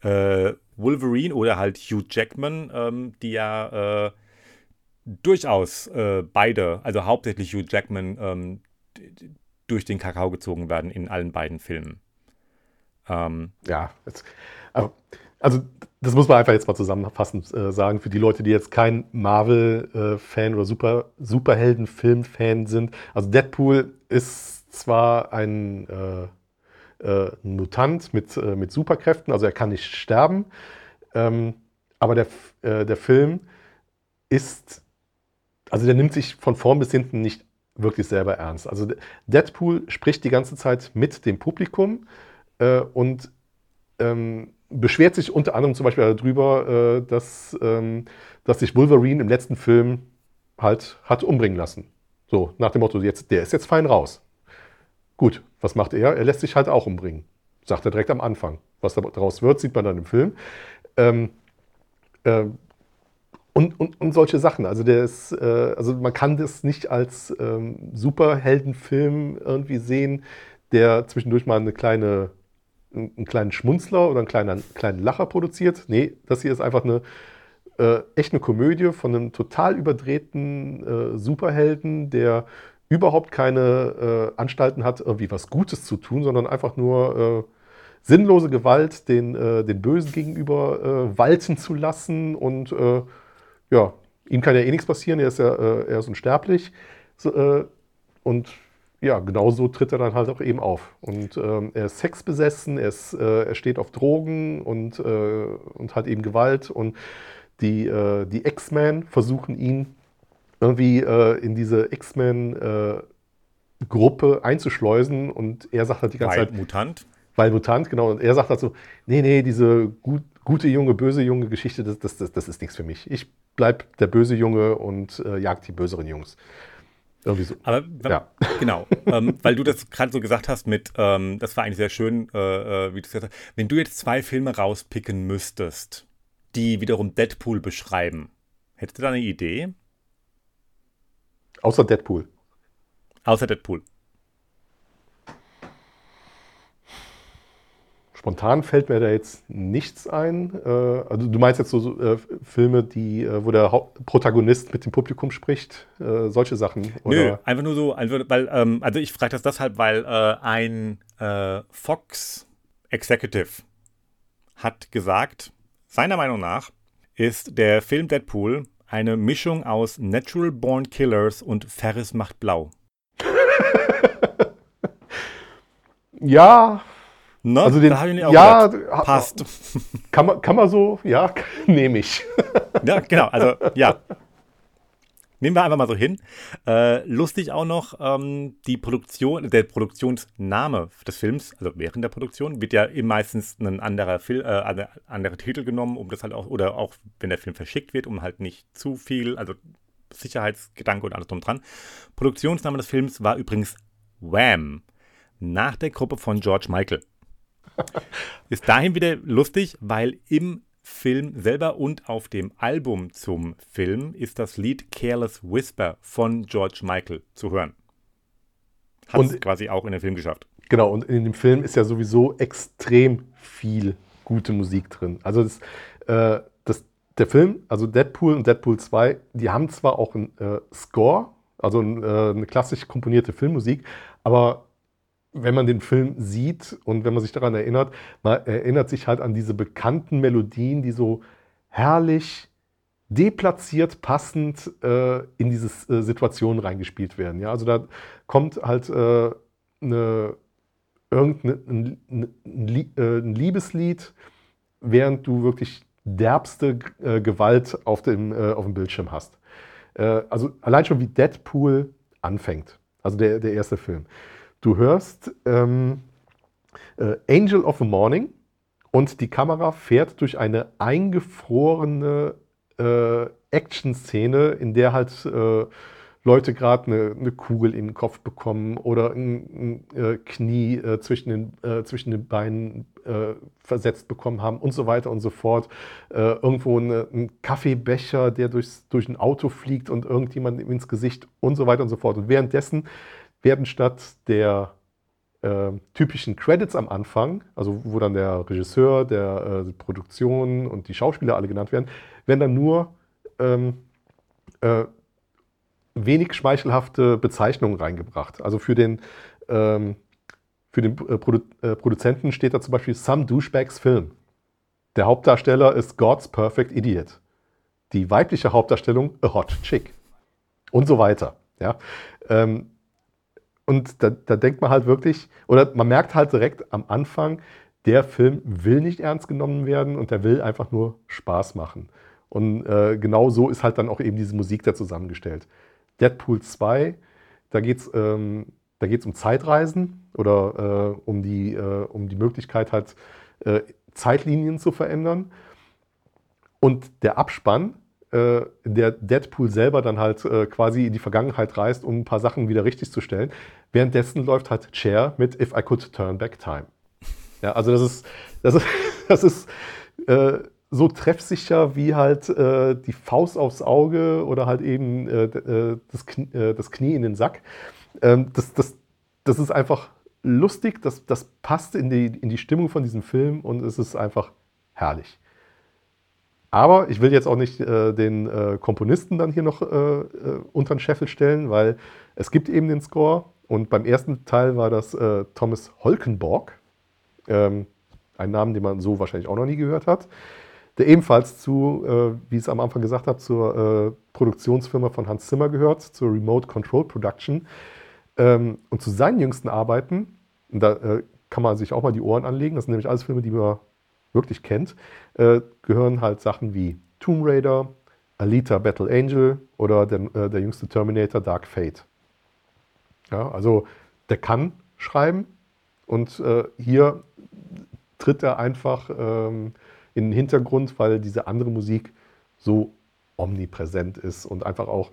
äh, Wolverine oder halt Hugh Jackman, ähm, die ja äh, durchaus äh, beide, also hauptsächlich Hugh Jackman, ähm, durch den Kakao gezogen werden in allen beiden Filmen. Ähm, ja, jetzt, also das muss man einfach jetzt mal zusammenfassend äh, sagen, für die Leute, die jetzt kein Marvel-Fan äh, oder Super, Superhelden-Film-Fan sind. Also Deadpool ist zwar ein, äh, Mutant mit, äh, mit Superkräften, also er kann nicht sterben, ähm, aber der, äh, der Film ist, also der nimmt sich von vorn bis hinten nicht wirklich selber ernst. Also Deadpool spricht die ganze Zeit mit dem Publikum äh, und ähm, beschwert sich unter anderem zum Beispiel darüber, äh, dass, ähm, dass sich Wolverine im letzten Film halt hat umbringen lassen. So, nach dem Motto, jetzt, der ist jetzt fein raus. Gut, was macht er? Er lässt sich halt auch umbringen. Sagt er direkt am Anfang. Was daraus wird, sieht man dann im Film. Ähm, äh, und, und, und solche Sachen. Also, der ist, äh, also man kann das nicht als ähm, Superheldenfilm irgendwie sehen, der zwischendurch mal eine kleine, einen kleinen Schmunzler oder einen kleinen, kleinen Lacher produziert. Nee, das hier ist einfach eine äh, echt eine Komödie von einem total überdrehten äh, Superhelden, der überhaupt keine äh, Anstalten hat, irgendwie was Gutes zu tun, sondern einfach nur äh, sinnlose Gewalt den, äh, den Bösen gegenüber walten zu lassen und ja, ihm kann ja eh nichts passieren, er ist ja äh, er ist unsterblich. So, äh, und ja, genau so tritt er dann halt auch eben auf. Und ähm, er ist sexbesessen, er, ist, äh, er steht auf Drogen und, äh, und hat eben Gewalt. Und die, äh, die X-Men versuchen ihn irgendwie äh, in diese X-Men-Gruppe einzuschleusen. Und er sagt halt die ganze weil Zeit. Mutant? Weil Mutant, genau. Und er sagt halt so: Nee, nee, diese gut, gute Junge, böse Junge Geschichte, das, das, das, das ist nichts für mich. Ich bleib der böse Junge und äh, jagt die böseren Jungs. Irgendwie so. Aber ja. <laughs> genau, ähm, weil du das gerade so gesagt hast mit, ähm, das war eigentlich sehr schön, äh, äh wie du gesagt hast. Wenn du jetzt zwei Filme rauspicken müsstest, die wiederum Deadpool beschreiben, hättest du da eine Idee? Außer Deadpool. Außer Deadpool. Spontan fällt mir da jetzt nichts ein. Äh, also du meinst jetzt so äh, Filme, die, äh, wo der Haupt Protagonist mit dem Publikum spricht, äh, solche Sachen? Oder? Nö, einfach nur so, einfach, weil, ähm, also ich frage das deshalb, weil ein Fox Executive hat gesagt, seiner Meinung nach ist der Film Deadpool eine Mischung aus Natural Born Killers und Ferris macht blau. <laughs> ja, Ne? Also den, ja, gedacht. passt. Kann man, kann man so, ja, <laughs> nehme ich. ja, genau, also ja. Nehmen wir einfach mal so hin. Äh, lustig auch noch, ähm, die Produktion, der Produktionsname des Films, also während der Produktion, wird ja meistens ein anderer Film, äh, andere Titel genommen, um das halt auch, oder auch wenn der Film verschickt wird, um halt nicht zu viel, also Sicherheitsgedanke und alles drum dran. Produktionsname des Films war übrigens Wham! Nach der Gruppe von George Michael. <laughs> Ist dahin wieder lustig, weil im Film selber und auf dem Album zum Film ist das Lied Careless Whisper von George Michael zu hören. Hat es quasi auch in den Film geschafft. Genau, und in dem Film ist ja sowieso extrem viel gute Musik drin. Also das, äh, das, der Film, also Deadpool und Deadpool 2, die haben zwar auch einen äh, Score, also ein, äh, eine klassisch komponierte Filmmusik, aber wenn man den Film sieht und wenn man sich daran erinnert, man erinnert sich halt an diese bekannten Melodien, die so herrlich deplatziert passend äh, in diese äh, Situation reingespielt werden. Ja? Also da kommt halt äh, eine, irgendein ein, ein, äh, Liebeslied, während du wirklich derbste äh, Gewalt auf dem, äh, auf dem Bildschirm hast. also allein schon wie Deadpool anfängt, also der, der erste Film. Du hörst ähm, äh, Angel of the Morning und die Kamera fährt durch eine eingefrorene äh, Action-Szene, in der halt äh, Leute gerade eine, eine, Kugel in den Kopf bekommen oder ein, ein äh, Knie äh, zwischen, den, äh, zwischen den Beinen äh, versetzt bekommen haben und so weiter und so fort. Äh, irgendwo eine, ein Kaffeebecher, der durchs, durch ein Auto fliegt und irgendjemand ins Gesicht und so weiter und so fort. Und währenddessen werden statt der äh, typischen Credits am Anfang, also wo dann der Regisseur, der äh, Produktion und die Schauspieler alle genannt werden, werden dann nur ähm, äh, wenig schmeichelhafte Bezeichnungen reingebracht. Also für den, ähm, für den äh, Produ äh, Produzenten steht da zum Beispiel Some Douchebags Film. Der Hauptdarsteller ist God's Perfect Idiot. Die weibliche Hauptdarstellung A Hot Chick. Und so weiter. Ja? Ähm, und da, da, denkt man halt wirklich, oder man merkt halt direkt am Anfang, der Film will nicht ernst genommen werden und der will einfach nur Spaß machen. Und äh, genau so ist halt dann auch eben diese Musik da zusammengestellt. Deadpool 2, da geht es ähm, um Zeitreisen oder äh, um, die, äh, um die Möglichkeit halt äh, Zeitlinien zu verändern. Und der Abspann äh, der Deadpool selber dann halt äh, quasi in die Vergangenheit reist, um ein paar Sachen wieder richtig zu stellen. Währenddessen läuft halt Chair mit If I Could Turn Back Time. Ja, also das ist, das ist, <laughs> das ist äh, so treffsicher wie halt äh, die Faust aufs Auge oder halt eben äh, äh, das, Knie, das, Knie, in den Sack. Ähm, das, das, das ist einfach lustig, das, das passt in die, in die Stimmung von diesem Film und es ist einfach herrlich. Aber ich will jetzt auch nicht äh, den äh, Komponisten dann hier noch äh, äh, unter den Scheffel stellen, weil es gibt eben den Score. Und beim ersten Teil war das äh, Thomas Holkenborg, ähm, ein Name, den man so wahrscheinlich auch noch nie gehört hat, der ebenfalls zu, äh, wie ich es am Anfang gesagt habe, zur Produktionsfirma von Hans Zimmer gehört, zur Remote Control Production. Ähm, und zu seinen jüngsten Arbeiten, da kann man sich auch mal die Ohren anlegen, das sind nämlich alles Filme, die wir wirklich kennt, äh, gehören halt Sachen wie Tomb Raider, Alita Battle Angel oder der, äh, der jüngste Terminator Dark Fate. Ja, also der kann schreiben und äh, hier tritt er einfach ähm, in den Hintergrund, weil diese andere Musik so omnipräsent ist und einfach auch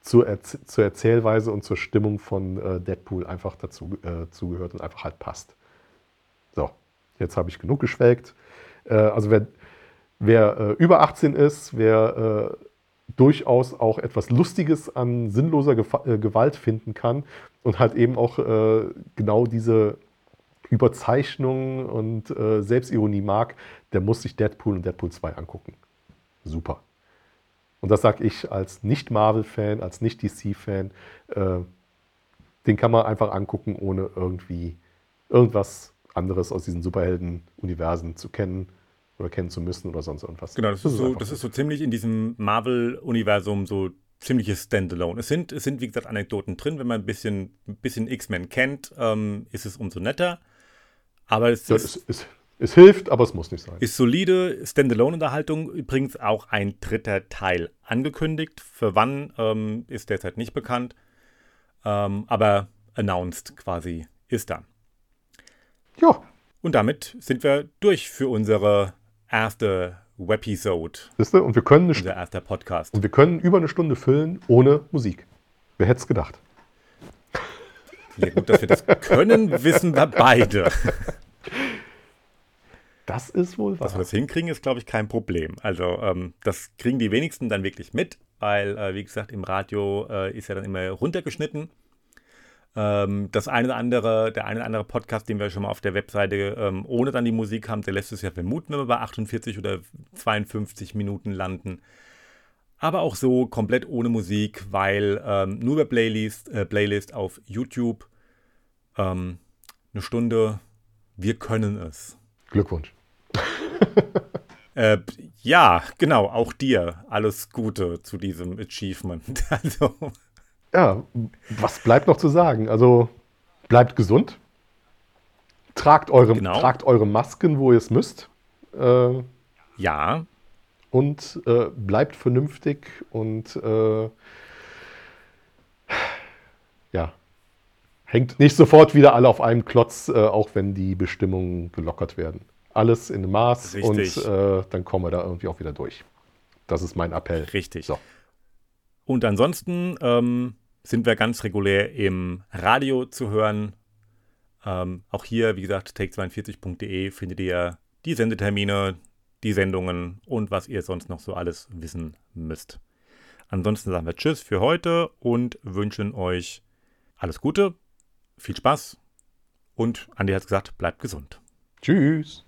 zur, Erz zur Erzählweise und zur Stimmung von äh, Deadpool einfach dazu äh, zugehört und einfach halt passt. So, jetzt habe ich genug geschwelgt. Äh, also wer, wer äh, über 18 ist, wer äh, durchaus auch etwas Lustiges an sinnloser Gefa äh, Gewalt finden kann und halt eben auch äh, genau diese Überzeichnung und Selbstironie mag, der muss sich Deadpool und Deadpool 2 angucken. Super. Und das sage ich als Nicht-Marvel-Fan, als Nicht-DC-Fan. Äh, den kann man einfach angucken, ohne irgendwie irgendwas anderes aus diesen Superhelden-Universen zu kennen oder kennen zu müssen oder sonst irgendwas. Genau, das, das ist, so, das ist so ziemlich in diesem Marvel-Universum so ziemliches Standalone. Es sind, es sind, wie gesagt, Anekdoten drin. Wenn man ein bisschen, ein bisschen X-Men kennt, ähm, ist es umso netter. Aber es, ja, ist, es, es, es, hilft, aber es muss nicht sein. Ist solide Standalone-Unterhaltung. Übrigens auch ein dritter Teil angekündigt. Für wann ähm, ist derzeit nicht bekannt. Ähm, aber announced quasi ist da. Ja. Und damit sind wir durch für unsere erste Webisode. Siehst du? Und wir können unser erster Podcast. Und wir können über eine Stunde füllen ohne Musik. Wer hätte es gedacht? Ja, gut, dass wir das können, wissen wir beide. Das ist wohl wahr. Dass wir das hinkriegen, ist, glaube ich, kein Problem. Also, ähm, das kriegen die wenigsten dann wirklich mit, weil, äh, wie gesagt, im Radio äh, ist ja dann immer runtergeschnitten. Ähm, das eine oder andere, der eine oder andere Podcast, den wir schon mal auf der Webseite ähm, ohne dann die Musik haben, der lässt es ja vermuten, wenn wir bei 48 oder 52 Minuten landen. Aber auch so komplett ohne Musik, weil ähm, nur über Playlist, äh, Playlist auf YouTube ähm, eine Stunde, wir können es. Glückwunsch. <laughs> äh, ja, genau, auch dir alles Gute zu diesem Achievement. <laughs> Also ja, was bleibt noch zu sagen? Also bleibt gesund. Tragt eure, genau. tragt eure Masken, wo ihr es müsst. Äh, ja. Und äh, bleibt vernünftig und äh, ja, hängt nicht sofort wieder alle auf einem Klotz, äh, auch wenn die Bestimmungen gelockert werden. Alles in Maß Richtig. und äh, dann kommen wir da irgendwie auch wieder durch. Das ist mein Appell. Richtig. So. Und ansonsten ähm, sind wir ganz regulär im Radio zu hören. Ähm, auch hier, wie gesagt, take42.de findet ihr die Sendetermine, die Sendungen und was ihr sonst noch so alles wissen müsst. Ansonsten sagen wir Tschüss für heute und wünschen euch alles Gute, viel Spaß und Andi hat gesagt, bleibt gesund. Tschüss.